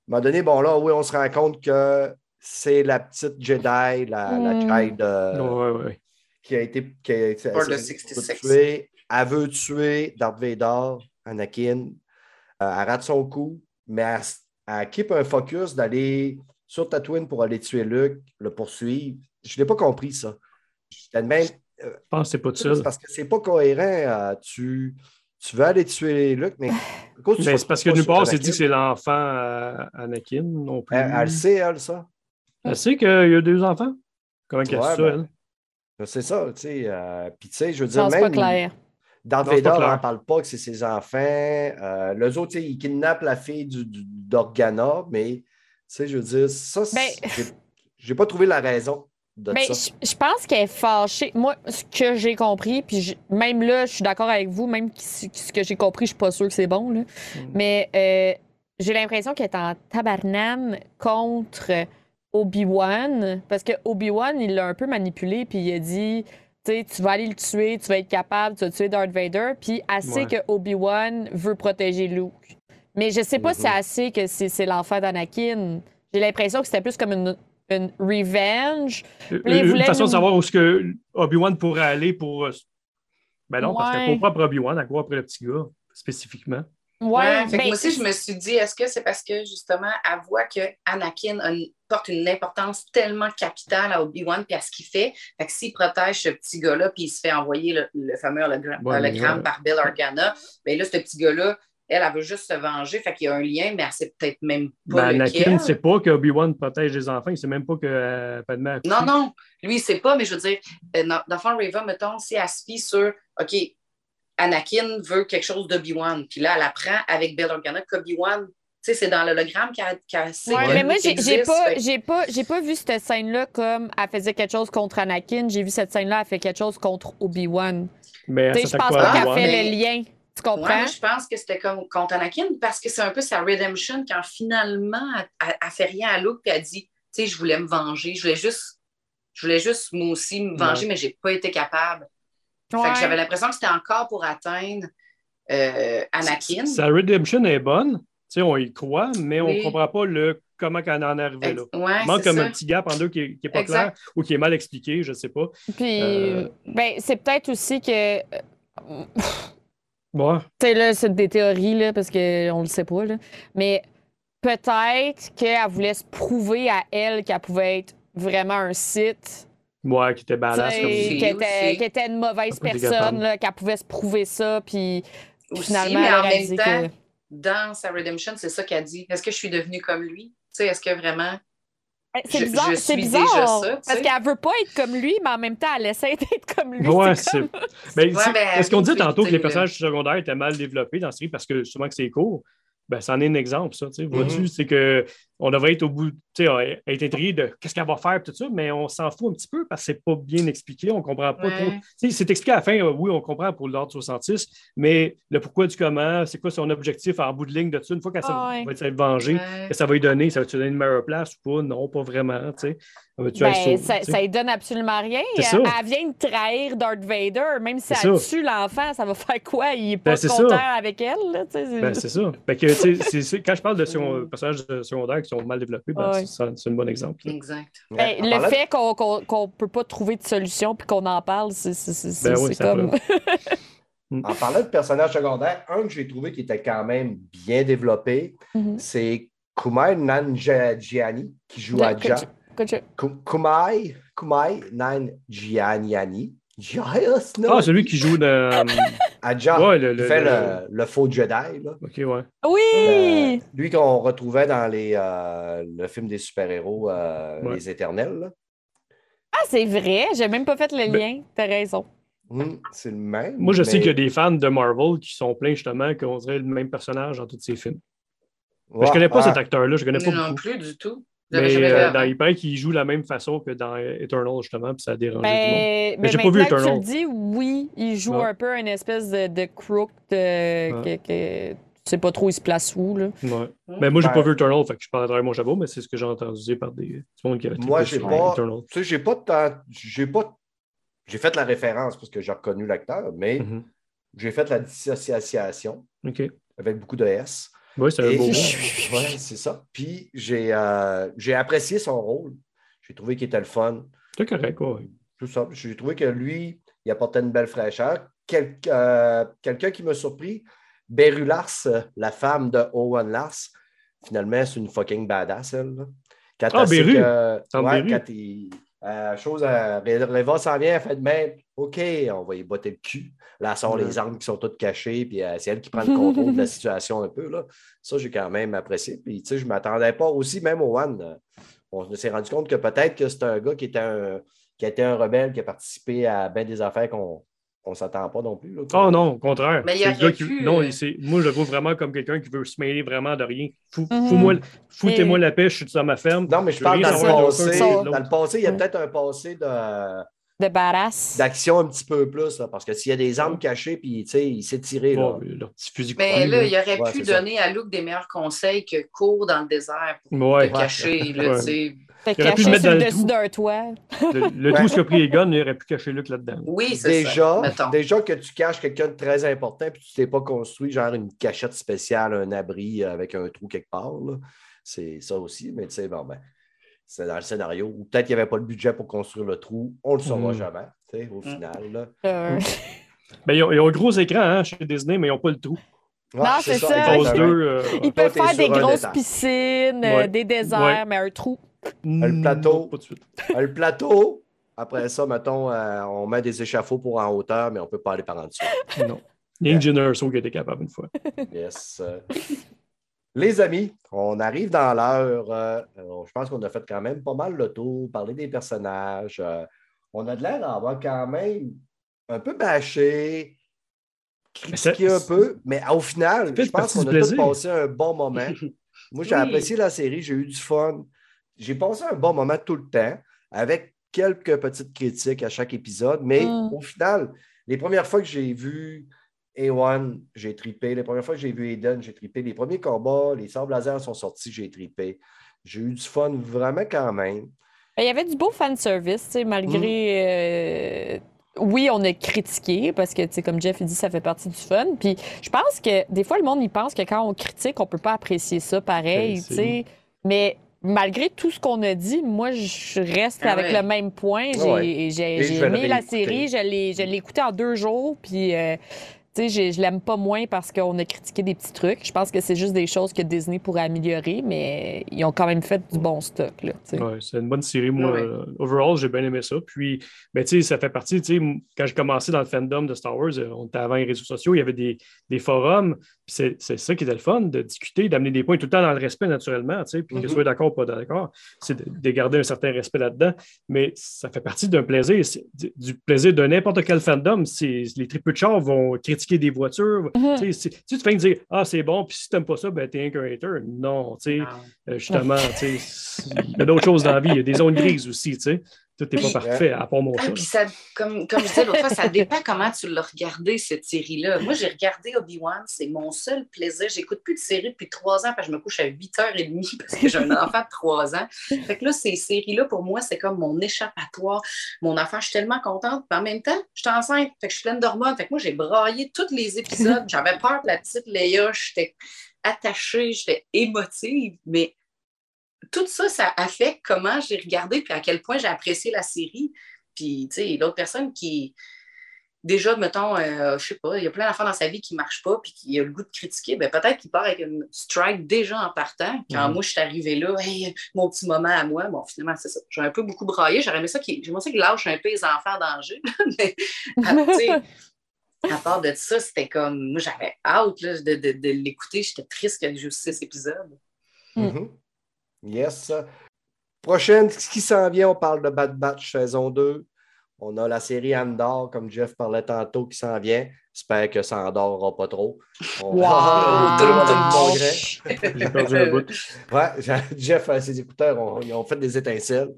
moment donné, bon, là, oui, on se rend compte que c'est la petite Jedi, la, la hmm. child euh, qui a été, qui a, tuée. Elle veut tuer Darth Vader, Anakin. Euh, elle rate son coup, mais elle, elle keep un focus d'aller sur Tatooine pour aller tuer Luke, le poursuivre. Je n'ai pas compris ça. Même, euh, je pense que c'est pas ça. Parce que c'est pas cohérent. tu, tu veux aller tuer Luke, mais. c'est parce que d'une part, c'est dit que c'est l'enfant Anakin non plus. Elle, elle, sait, elle, ça. Elle sait qu'il y a deux enfants. Comment qu'elle ouais, ben, elle? C'est ça, tu sais. Euh, puis, tu sais, je veux dire, même. C'est pas clair. Darth Vader n'en parle pas que c'est ses enfants. Euh, les autres, ils kidnappent la fille d'Organa, mais, tu sais, je veux dire, ça, ben... j'ai pas trouvé la raison. De ben, ça. Je pense qu'elle est fâchée. Moi, ce que j'ai compris, puis même là, je suis d'accord avec vous, même ce que j'ai compris, je suis pas sûre que c'est bon. Là. Mm. Mais euh, j'ai l'impression qu'elle est en tabarnane contre Obi-Wan, parce que Obi-Wan, il l'a un peu manipulé, puis il a dit tu vas aller le tuer, tu vas être capable, tu vas tuer Darth Vader, puis assez que Obi-Wan veut protéger Luke. Mais je sais pas si c'est mm-hmm. assez que c'est l'enfant d'Anakin. J'ai l'impression que c'était plus comme une, une revenge. Euh, une façon de savoir où ce que Obi-Wan pourrait aller pour. Euh, ben non, parce court pas après Obi-Wan, elle court après le petit gars, spécifiquement? Ouais, ben, moi aussi, je me suis dit, est-ce que c'est parce que justement, elle voit que Anakin porte une importance tellement capitale à Obi-Wan puis à ce qu'il fait? Fait que s'il protège ce petit gars-là puis il se fait envoyer le, fameux hologramme par Bill Organa, bien là, ce petit gars-là, elle, elle veut juste se venger. Fait qu'il y a un lien, mais elle sait peut-être même pas. Ben, Anakin ne sait pas que Obi-Wan protège les enfants. Il ne sait même pas que euh, Padmé Non, non. Lui, il ne sait pas, mais je veux dire, euh, dans, dans River, mettons, si elle se fie sur OK, Anakin veut quelque chose d'Obi-Wan. Puis là, elle apprend avec Bill Organa qu'Obi-Wan, tu sais, c'est dans l'hologramme qu'elle a ouais, mais moi, j'ai pas, j'ai pas, pas, vu cette scène-là comme elle faisait quelque chose contre Anakin. J'ai vu cette scène-là, elle fait quelque chose contre Obi-Wan. Mais je pense pas qu'elle fait le lien. Tu comprends? je pense que c'était comme contre Anakin parce que c'est un peu sa redemption quand finalement elle, elle, fait rien à Luke et elle dit, tu sais, je voulais me venger, je voulais juste, je voulais juste moi aussi me venger, mais j'ai pas été capable j'avais l'impression que c'était encore pour atteindre euh, Anakin. Sa redemption est bonne. sais, on y croit, mais on ne comprend pas le, comment elle en est arrivée là. Il manque comme un petit gap en deux qui n'est pas clair ou qui est mal expliqué, je ne sais pas. Puis, euh, ben, c'est peut-être aussi que. Euh, ouais. Tu là, c'est des théories, là, parce qu'on ne le sait pas, là. Mais peut-être qu'elle voulait se prouver à elle qu'elle pouvait être vraiment un site moi, qui était badass comme qui était, qui était une mauvaise personne, qu'elle pouvait se prouver ça, puis finalement, mais en même temps, que... dans sa redemption, c'est ça qu'elle dit. Est-ce que je suis devenue comme lui? est-ce que vraiment. Ben, c'est bizarre, c'est bizarre parce qu'elle veut pas être comme lui, mais en même temps, elle essaie d'être comme lui. Ouais, c'est. Comme... Ben, ben, est-ce qu'on dit tantôt que les personnages secondaires étaient mal développés dans ce série parce que souvent que c'est court? Ben, c'en est un exemple, ça. Vois-tu, mm-hmm. c'est qu'on devrait être au bout, être intrigué de qu'est-ce qu'elle va faire, tout ça, mais on s'en fout un petit peu parce que c'est pas bien expliqué, on comprend pas trop. C'est expliqué à la fin, euh, oui, on comprend pour l'ordre 66, mais le pourquoi du comment, c'est quoi son objectif en bout de ligne de ça, une fois qu'elle va être vengée, que ça va lui donner, ça va lui donner une meilleure place ou pas? Non, pas vraiment, tu sais. Ben, ça, ça lui donne absolument rien. Elle, vient de trahir Darth Vader. Même si elle tue l'enfant, ça va faire quoi? Il n'est pas ben, content avec elle. Ben, c'est ça. que, quand je parle de son, personnages secondaires qui sont mal développés, ben, c'est un bon exemple. Exact. le fait qu'on ne peut pas trouver de solution puis qu'on en parle, c'est comme. en parlant de personnages secondaires, un que j'ai trouvé qui était quand même bien développé, mm-hmm. c'est Kumar Nanjiani qui joue à Ja. Kumai, Kumai Nanjiani. Ah, celui qui joue dans. Adja, le, le, fait le, le, faux Jedi. Là. OK, ouais. Oui! Euh, lui qu'on retrouvait dans les, euh, le film des super-héros, euh, Les Éternels. Là. Ah, c'est vrai, j'ai même pas fait le ben lien, t'as raison. Hum, c'est le même. Moi, je sais qu'il y a des fans de Marvel qui sont pleins justement qu'on dirait le même personnage dans tous ces films. Ouais, je connais pas cet acteur-là, je connais pas non beaucoup. plus du tout. Mais euh, il paraît qu'il joue la même façon que dans Eternal, justement, puis ça dérange ben, du monde. Mais, j'ai pas vu Eternal. tu le dis, oui, il joue un peu une espèce de, de crook de, que, que, tu sais pas trop il se place où. Là. Ouais. Mais moi, j'ai pas vu Eternal, fait que je parle à mon chapeau, mais c'est ce que j'ai entendu dire par des du monde qui a Moi, j'ai pas. Tu sais, j'ai pas de J'ai pas. J'ai fait la référence parce que j'ai reconnu l'acteur, mais mm-hmm. j'ai fait la dissociation avec beaucoup de S. Oui, c'est un beau Oui, c'est ça. Puis j'ai euh, apprécié son rôle. J'ai trouvé qu'il était le fun. C'est correct, oui. Tout ça. J'ai trouvé que lui, il apportait une belle fraîcheur. Euh, quelqu'un qui m'a surpris, Beru Lars, la femme de Owen Lars, finalement, c'est une fucking badass, elle. Quand ah, Beru! ouais, quand il, euh, chose, euh, Reva s'en vient, elle fait de même, OK, on va y botter le cul. Là, elle sort les armes qui sont toutes cachées, puis euh, c'est elle qui prend le contrôle de la situation un peu. Là. Ça, j'ai quand même apprécié. Puis, tu sais, je ne m'attendais pas aussi, même au One. On s'est rendu compte que peut-être que c'est un gars qui était un, qui était un rebelle, qui a participé à bien des affaires qu'on on ne s'attend pas non plus. oh non, au contraire. Mais il y a qui... Non, euh, moi, je le vois vraiment comme quelqu'un qui veut se mêler vraiment de rien. Mhm. Foutez-moi la pêche, je suis dans ma ferme. Non, mais je, parle dans le, passé, dans le passé. Il y a peut-être un passé de. De badass. D'action un petit peu plus, parce que s'il y a des armes cachées, puis il s'est tiré. Là. mais là, il aurait pu donner à Luke des meilleurs conseils que cours dans le désert pour te cacher. Là, fait il aurait pu le mettre dans le dessus d'un toit. Le, le tout, ce qui a pris les guns, il aurait pu cacher Luc là-dedans. Oui, c'est déjà, ça. Déjà que tu caches quelqu'un de très important puis tu ne t'es pas construit genre une cachette spéciale, un abri avec un trou quelque part. C'est ça aussi, mais tu sais, bon, ben, c'est dans le scénario. Ou peut-être qu'il n'y avait pas le budget pour construire le trou. On ne le saura mm. jamais, tu sais, au mm. final. Là. Euh... Ben, ils, ont, ils, ont, un gros écran hein, chez Disney, mais ils n'ont pas le trou. non, c'est ça. ça. Deux, euh, ils peuvent faire des grosses piscines, euh, des déserts, mais un trou. Le plateau. Le plateau. Après ça, mettons, euh, on met des échafauds pour en hauteur, mais on ne peut pas aller par en dessous. Non. A qui était capable une fois. Yes. Les amis, on arrive dans l'heure. Euh, je pense qu'on a fait quand même pas mal le tour, parler des personnages. Euh, on a de l'air d'avoir quand même un peu bâché, critiqué un peu, mais au final, je pense qu'on a tous passé un bon moment. Moi, j'ai apprécié la série, j'ai eu du fun j'ai passé un bon moment tout le temps avec quelques petites critiques à chaque épisode, mais mm. au final, les premières fois que j'ai vu A1, j'ai tripé. Les premières fois que j'ai vu Eden, j'ai tripé. Les premiers combats, les sables laser sont sortis, j'ai tripé. J'ai eu du fun vraiment quand même. Ben, il y avait du beau fan service, malgré. Mm. Euh, oui, on a critiqué parce que, comme Jeff dit, ça fait partie du fun. Puis je pense que des fois, le monde, il pense que quand on critique, on peut pas apprécier ça pareil, Mais malgré tout ce qu'on a dit, moi, je reste ah avec le même point. J'ai aimé la série, je l'ai écouté en deux jours, puis euh, tu sais, je, l'aime pas moins parce qu'on a critiqué des petits trucs. Je pense que c'est juste des choses que Disney pourrait améliorer, mais ils ont quand même fait du bon stock. Là, c'est une bonne série. Moi, euh, overall, j'ai bien aimé ça. Puis, ben, ça fait partie, quand j'ai commencé dans le fandom de Star Wars, euh, on était avant les réseaux sociaux, il y avait des, des forums. C'est ça qui était le fun, de discuter, d'amener des points tout le temps dans le respect, naturellement. Puis que tu sois d'accord ou pas d'accord, c'est de, garder un certain respect là-dedans. Mais ça fait partie d'un plaisir, du plaisir de n'importe quel fandom. Les tripes de char vont critiquer des voitures. Mhm. Tu sais, tu fais dire Ah, c'est bon, puis si tu n'aimes pas ça, ben, tu es un hater. Non, tu sais, euh, justement, il y a d'autres choses dans la vie. Il y a des zones grises aussi. tu sais. Tout n'est pas parfait, à part mon ah, ça, comme, comme je disais l'autre fois, ça dépend comment tu l'as regardé, cette série-là. Moi, j'ai regardé Obi-Wan, c'est mon seul plaisir. J'écoute plus de séries depuis trois ans, parce que je me couche à 8h30 parce que j'ai un enfant de trois ans. Fait que là, ces séries-là, pour moi, c'est comme mon échappatoire, mon enfant. Je suis tellement contente. Puis en même temps, je suis enceinte, fait que je suis pleine d'hormones. Fait que moi, j'ai braillé tous les épisodes. J'avais peur de la petite Léa. J'étais attachée, j'étais émotive, mais tout ça, ça affecte comment j'ai regardé puis à quel point j'ai apprécié la série. Puis, tu sais, l'autre personne qui, déjà, mettons, euh, je sais pas, il y a plein d'affaires dans sa vie qui ne marchent pas puis qui a le goût de critiquer, ben, peut-être qu'il part avec une strike déjà en partant. Quand mm. moi, je suis arrivée là, mon petit moment à moi, bon, finalement, c'est ça. J'ai un peu beaucoup braillé. J'aurais aimé ça qu'il qu lâche un peu les enfants en danger. Mais, à part de ça, c'était comme, moi, j'avais hâte de, de, de l'écouter. J'étais triste qu'il y ait juste six épisodes. Mm. Yes. Prochaine, ce qui s'en vient, on parle de Bad Batch saison 2. On a la série Andor, comme Jeff parlait tantôt, qui s'en vient. J'espère que ça endorra pas trop. On... Wow! J'ai perdu un bout. Ouais, Jeff, ses écouteurs, ils ont fait des étincelles.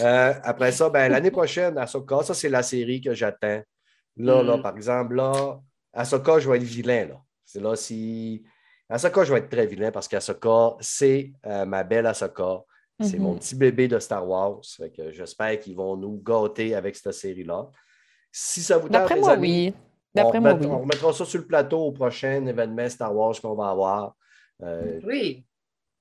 Euh, après ça, ben, l'année prochaine, Ahsoka, ça, c'est la série que j'attends. Là, là, mm. par exemple, là, Ahsoka, je vais être vilain. Là. C'est là si. Ahsoka, je vais être très vilain parce qu'Ahsoka, c'est euh, ma belle Ahsoka. C'est mon mhm. petit bébé de Star Wars. j'espère qu'ils vont nous gâter avec cette série-là. Si ça vous tente, les amis, on, remettra ça sur le plateau au prochain événement Star Wars qu'on va avoir. Euh, oui.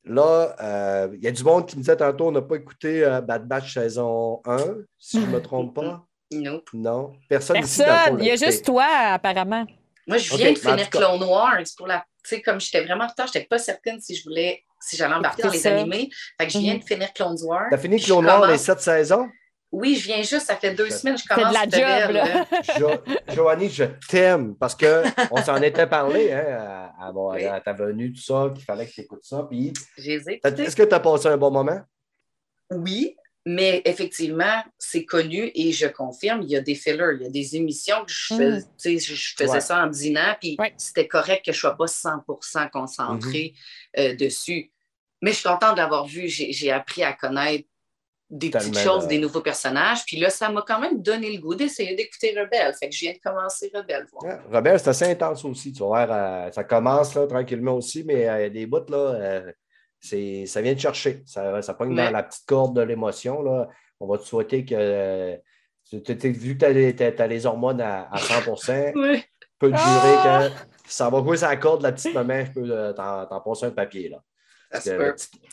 Là, euh, il y a du monde qui me disait tantôt, on n'a pas écouté euh, Bad Batch saison 1, si je ne me trompe pas. Non. Non. Personne, Personne. il y a juste toi, apparemment. Moi, je viens de finir Clone Wars pour la. Tu sais, comme j'étais vraiment en retard, je n'étais pas certaine si je voulais si j'allais embarquer dans les animés. Fait que je viens mhm. de finir Clone Wars. T'as fini Clone Wars les sept saisons? Oui, je viens juste, ça fait deux semaines, je commence de la job, là. Joanie, je t'aime parce qu'on s'en était parlé hein, à, ta venue, tout ça, qu'il fallait que tu écoutes ça. Puis, Est-ce que tu as passé un bon moment? Oui, mais effectivement, c'est connu et je confirme, il y a des fillers, il y a des émissions que je, mm. fais, je faisais ça en dînant, puis c'était correct que je ne sois pas 100% concentré mm-hmm. euh, dessus. Mais je suis contente de l'avoir vu. J'ai appris à connaître des petites choses, des nouveaux personnages. Puis là, ça m'a quand même donné le goût d'essayer d'écouter Rebelle. Fait que je viens de commencer Rebelle. Rebelle, c'est assez intense aussi. Tu vois, euh, ça commence là, tranquillement aussi, mais euh, il y a des bouts là. Euh, ça vient de chercher. Ça, ça pogne dans la petite corde de l'émotion. On va te souhaiter que tu vu que tu as, les hormones à, 100% oui. peut durer ah! que ça va jouer sa corde, la petite maman, je peux t'en passer un papier. Là.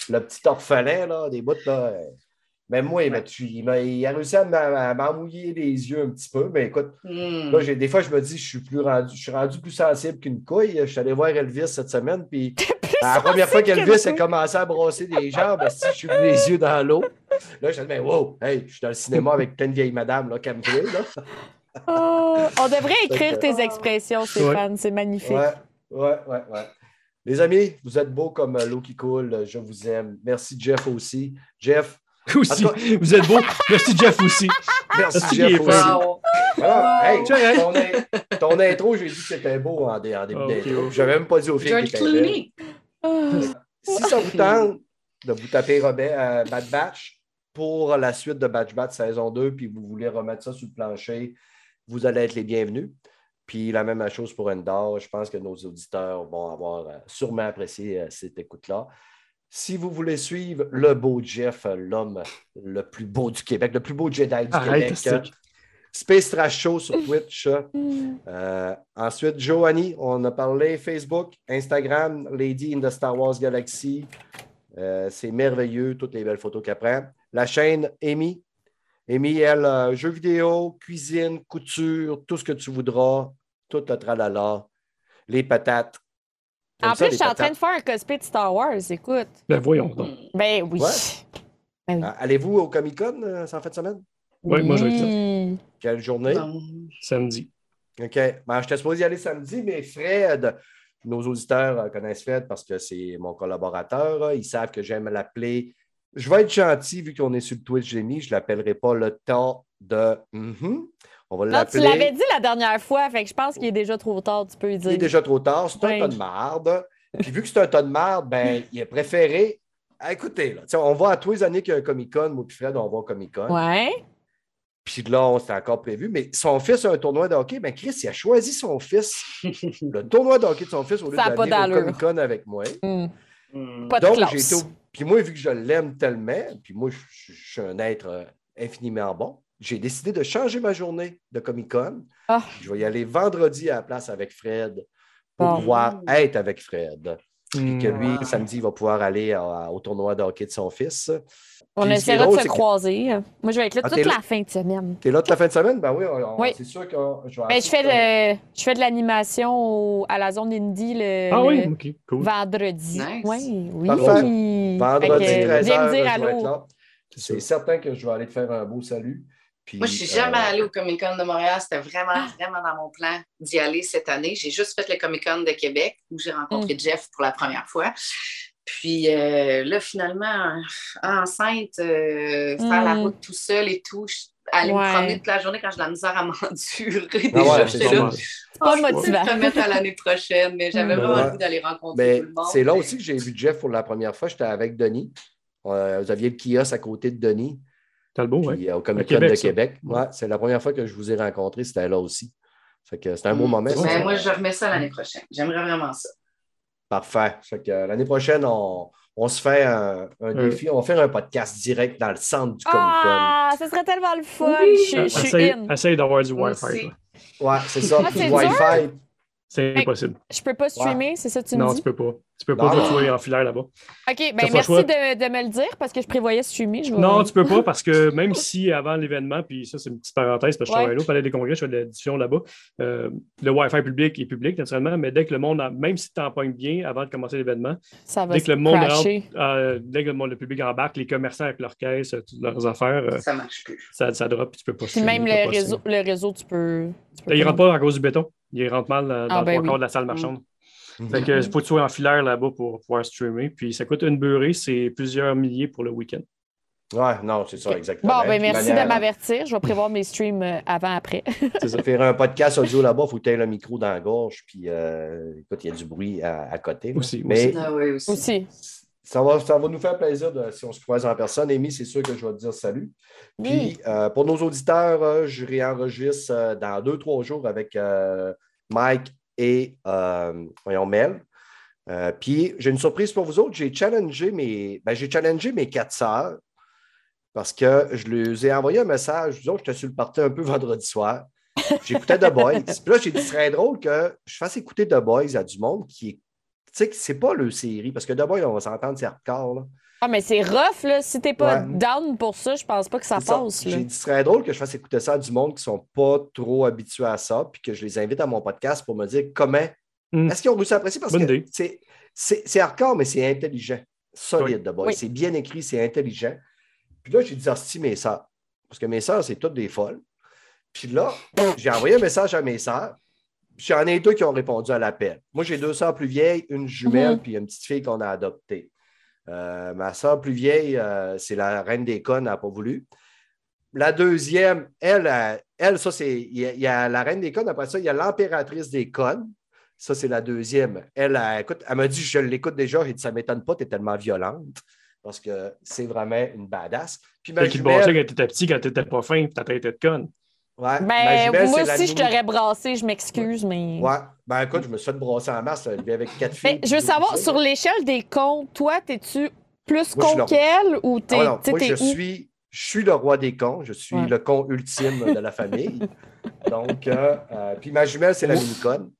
Le petit, orphelin, là, des bouts, là. Mais moi, il, a, réussi à m'emmouiller les yeux un petit peu. Mais écoute, hmm. des fois, je me dis, je suis, plus rendu, je suis rendu plus sensible qu'une couille. Je suis allé voir Elvis cette semaine, puis la première fois qu'Elvis a commencé à brosser des jambes, si je suis les yeux dans l'eau. Là, je me dis, wow, hey, je suis dans le cinéma avec plein de vieilles madames, là, comme là. Oh, on devrait écrire tes expressions, Stéphane, c'est magnifique. Ouais, ouais, ouais, ouais. Les amis, vous êtes beaux comme l'eau qui coule. Je vous aime. Merci, Jeff aussi. Jeff. Aussi. Vous êtes beau. Merci, Jeff aussi. Merci, Jeff aussi. hey, ton, intro, j'ai dit que c'était beau en, début d'intro. Je n'avais même pas dit au film qu'il était Si ça vous tente de vous taper Robert, euh, Bad Batch pour la suite de Batch Batch saison 2, puis vous voulez remettre ça sur le plancher, vous allez être les bienvenus. Puis la même chose pour Endor. Je pense que nos auditeurs vont avoir euh, sûrement apprécié euh, cette écoute-là. Si vous voulez suivre le beau Jeff, l'homme le plus beau du Québec, le plus beau Jedi du Québec, Space Trash Show sur Twitch. Euh, ensuite, Joanie, on a parlé Facebook, Instagram, Lady in the Star Wars Galaxy. C'est merveilleux, toutes les belles photos qu'elle prend. La chaîne Amy. Amy, elle, jeux vidéo, cuisine, couture, tout ce que tu voudras tout le tralala, les patates. En plus, je suis en train de faire un cosplay de Star Wars, écoute. Ben voyons donc. Ben oui. Ben ah, allez-vous au Comic Con euh, en fin de semaine? Oui, moi je vais être Quelle journée? Samedi. OK. Ben, je t'ai supposé y aller samedi, mais Fred, nos auditeurs euh, connaissent Fred parce que c'est mon collaborateur. Ils savent que j'aime l'appeler. Je vais être gentil vu qu'on est sur le Twitch, j'ai mis. Je ne l'appellerai pas le temps de. Mm-hmm. On va non, tu l'avais dit la dernière fois, fait que je pense qu'il est déjà trop tard, tu peux dire. Il est déjà trop tard, c'est un tas de marde. Puis vu que c'est un tas de marde, ben, il a préféré. Ah, écoutez, là, on va à tous les années qu'il y a un Comic-Con, moi et Fred, on va au Comic-Con. Ouais. Puis là, c'était encore prévu. Mais son fils a un tournoi de hockey. Ben Chris, il a choisi son fils, le tournoi de hockey de son fils, au lieu d'aller au Comic-Con avec moi. Hmm. Hmm. Pas de Donc, j'ai été. Puis moi, vu que je l'aime tellement, puis moi, je suis un être euh, infiniment bon, j'ai décidé de changer ma journée de Comic-Con. Ah. Je vais y aller vendredi à la place avec Fred pour pouvoir être avec Fred. Puis que lui, samedi, il va pouvoir aller au tournoi de hockey de son fils. On essaiera de se croiser. Moi, je vais être là ah, toute la fin de semaine. T'es là toute la fin de semaine? Ben oui, c'est sûr que je vais ben, je, fais je fais de l'animation à la zone indie le, ah, oui? cool. vendredi. Oui, oui. Vendredi, 13 Viens me dire allô. C'est certain que je vais aller te faire un beau salut. Moi, je ne suis jamais euh, allée au Comic Con de Montréal. C'était vraiment, ah. vraiment dans mon plan d'y aller cette année. J'ai juste fait le Comic Con de Québec où j'ai rencontré mm. Jeff pour la première fois. Puis euh, là, finalement, enceinte, euh, faire la mm. route tout seul et tout, aller me promener toute la journée quand j'ai la misère à m'endurer. Ah ouais, c'est là. pas motivant. Je vais à l'année prochaine, mais j'avais mm. vraiment envie d'aller rencontrer tout le monde. C'est là aussi que j'ai vu Jeff pour la première fois. J'étais avec Denis. vous aviez le kiosque à côté de Denis. Talbot, oui. Au Comic Con de Québec. Ouais, c'est la première fois que je vous ai rencontré, c'était là aussi. Fait un beau mm. moment. Ben, moi, je remets ça l'année prochaine. J'aimerais vraiment ça. Parfait. Fait que l'année prochaine, on, on, se fait un, défi. On va faire un podcast direct dans le centre du Comic Con. Ah, ce serait tellement le fun. Je, suis Essaye d'avoir du Wi-Fi. Ouais, c'est ça. Ah, du Wi-Fi. C'est impossible. Je peux pas streamer, c'est ça que tu me dis? Non, tu peux pas. Tu peux pas jouer en filaire là-bas. OK, ben merci de, de, me le dire parce que je prévoyais streamer. Je Non, tu peux pas parce que même si avant l'événement, puis ça, c'est une petite parenthèse parce que je travaille là au Palais des Congrès, je fais de la diffusion là-bas, euh, le Wi-Fi public est public naturellement, mais dès que le monde, même si tu empoignes bien avant de commencer l'événement, dès que le monde rentre, euh, dès que le, monde, le public embarque, les commerçants avec leurs caisses, leurs affaires, euh, ça marche plus. Ça, ça drop, tu peux pas. Puis même le réseau, le réseau, tu peux. Tu peux il rentre pas à cause du béton. Il rentre mal dans ah, le ben de la salle marchande. Fait que faut que tu sois en filaire là-bas pour pouvoir streamer. Puis ça coûte une beurrée, c'est plusieurs milliers pour le week-end. Ouais, non, c'est ça, exactement. Bon, ben merci de m'avertir. Je vais prévoir mes streams euh, avant-après. c'est ça. Faire un podcast audio là-bas, il faut que tu aies le micro dans la gorge. Puis, euh, écoute, il y a du bruit à, côté. Aussi, Mais, ah aussi. Ça va, ça va nous faire plaisir de, si on se croise en personne. Amy, c'est sûr que je vais te dire salut. Puis, euh, pour nos auditeurs, je réenregistre dans deux, trois jours avec Mike et euh, voyons, Mel. Euh, puis j'ai une surprise pour vous autres. J'ai challengé mes, ben, j'ai challengé mes quatre sœurs parce que je leur ai envoyé un message. Je j'étais sur le party un peu vendredi soir. J'écoutais The Boys. Puis là, j'ai dit, ce serait drôle que je fasse écouter The Boys à du monde qui est. Tu sais, c'est pas le série, parce que Boys, on va s'entendre, c'est hardcore. Là. Ah, mais c'est rough, là. Si t'es pas down pour ça, je pense pas que ça passe. J'ai dit, ce serait drôle que je fasse écouter ça à du monde qui sont pas trop habitués à ça, puis que je les invite à mon podcast pour me dire comment. Hmm. Est-ce qu'ils ont réussi à apprécier? Parce que c'est hardcore, mais c'est intelligent. Solide, de boy. C'est bien écrit, c'est intelligent. Puis là, j'ai dit, si mes soeurs. Parce que mes soeurs, c'est toutes des folles. Puis là, j'ai envoyé un message à mes soeurs. J'en ai deux qui ont répondu à l'appel. Moi, j'ai deux soeurs plus vieilles, une jumelle, mm-hmm. puis une petite fille qu'on a adoptée. Euh, ma soeur plus vieille, euh, c'est la reine des connes, elle n'a pas voulu. La deuxième, elle, elle ça, c'est. Il y, a la reine des connes, après ça, il y a l'impératrice des connes. Ça, c'est la deuxième. Elle, écoute, elle m'a dit, je l'écoute déjà, dit, ça ne m'étonne pas, tu es tellement violente. Parce que c'est vraiment une badass. Puis ma jumelle... quand tu étais petit, quand tu n'étais pas fin, tu as traité de conne. Ouais, ben, moi aussi, je t'aurais brassé, je m'excuse, mais. Ouais, ben écoute, je me suis fait brasser en masse, avec quatre ben, filles. je veux savoir, sur l'échelle des cons, toi, es-tu plus con qu'elle ou t'es. Ah, moi, je suis, je suis le roi des cons, je suis le con ultime de la famille. Donc, euh, euh, puis ma jumelle, c'est la mini-conne.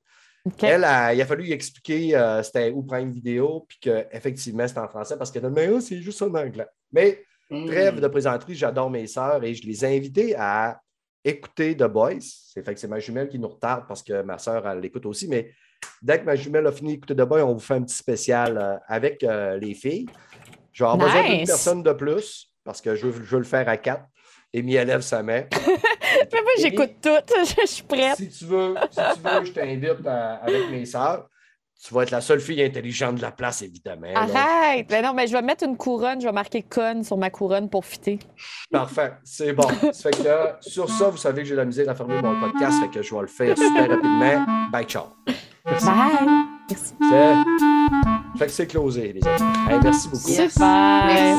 Elle, il a fallu lui expliquer euh, c'était où prendre une vidéo, puis qu'effectivement, c'était en français parce qu'elle a dit, mais oh, c'est juste en anglais. Mais, hmm. trêve de présenterie, j'adore mes sœurs et je les ai invitées à écouter The Boys. C'est fait que c'est ma jumelle qui nous retarde parce que ma soeur, elle l'écoute aussi. Mais dès que ma jumelle a fini d'écouter The Boys, on vous fait un petit spécial euh, avec euh, les filles. Je vais avoir besoin d'une personne de plus parce que je veux, le faire à quatre. Amy, élève sa main. Mais moi, j'écoute tout. je suis prête. Si tu veux, si tu veux je t'invite avec mes sœurs. Tu vas être la seule fille intelligente de la place, évidemment. Arrête! Ben non, mais je vais mettre une couronne, je vais marquer con sur ma couronne pour fitter. Parfait, c'est bon. fait que, sur ça, vous savez que j'ai la misère à fermer mon podcast, fait que je vais le faire super rapidement. Bye, ciao. Bye. Merci. Fait que c'est closé, les amis. merci beaucoup. Yes. Bye.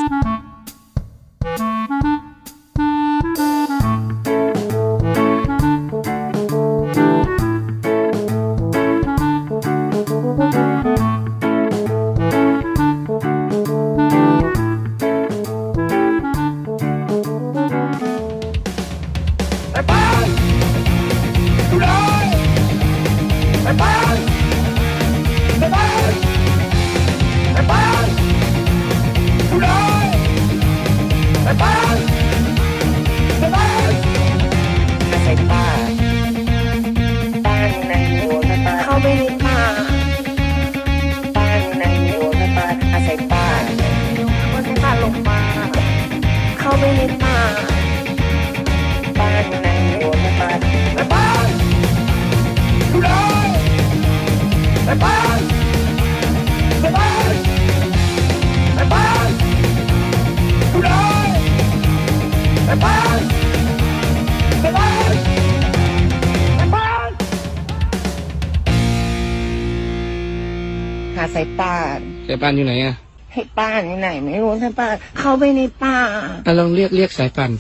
ป่านอยู่ไหนอะให้ป้านอยู่ไหนไม่รู้สายป่านเข้าไปในป่าอะลองเรียกเรียกสายป่าน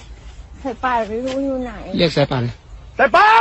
สายป่านไม่รู้อยู่ไหน เรียกสายป่านสายป่านอยู่ไหน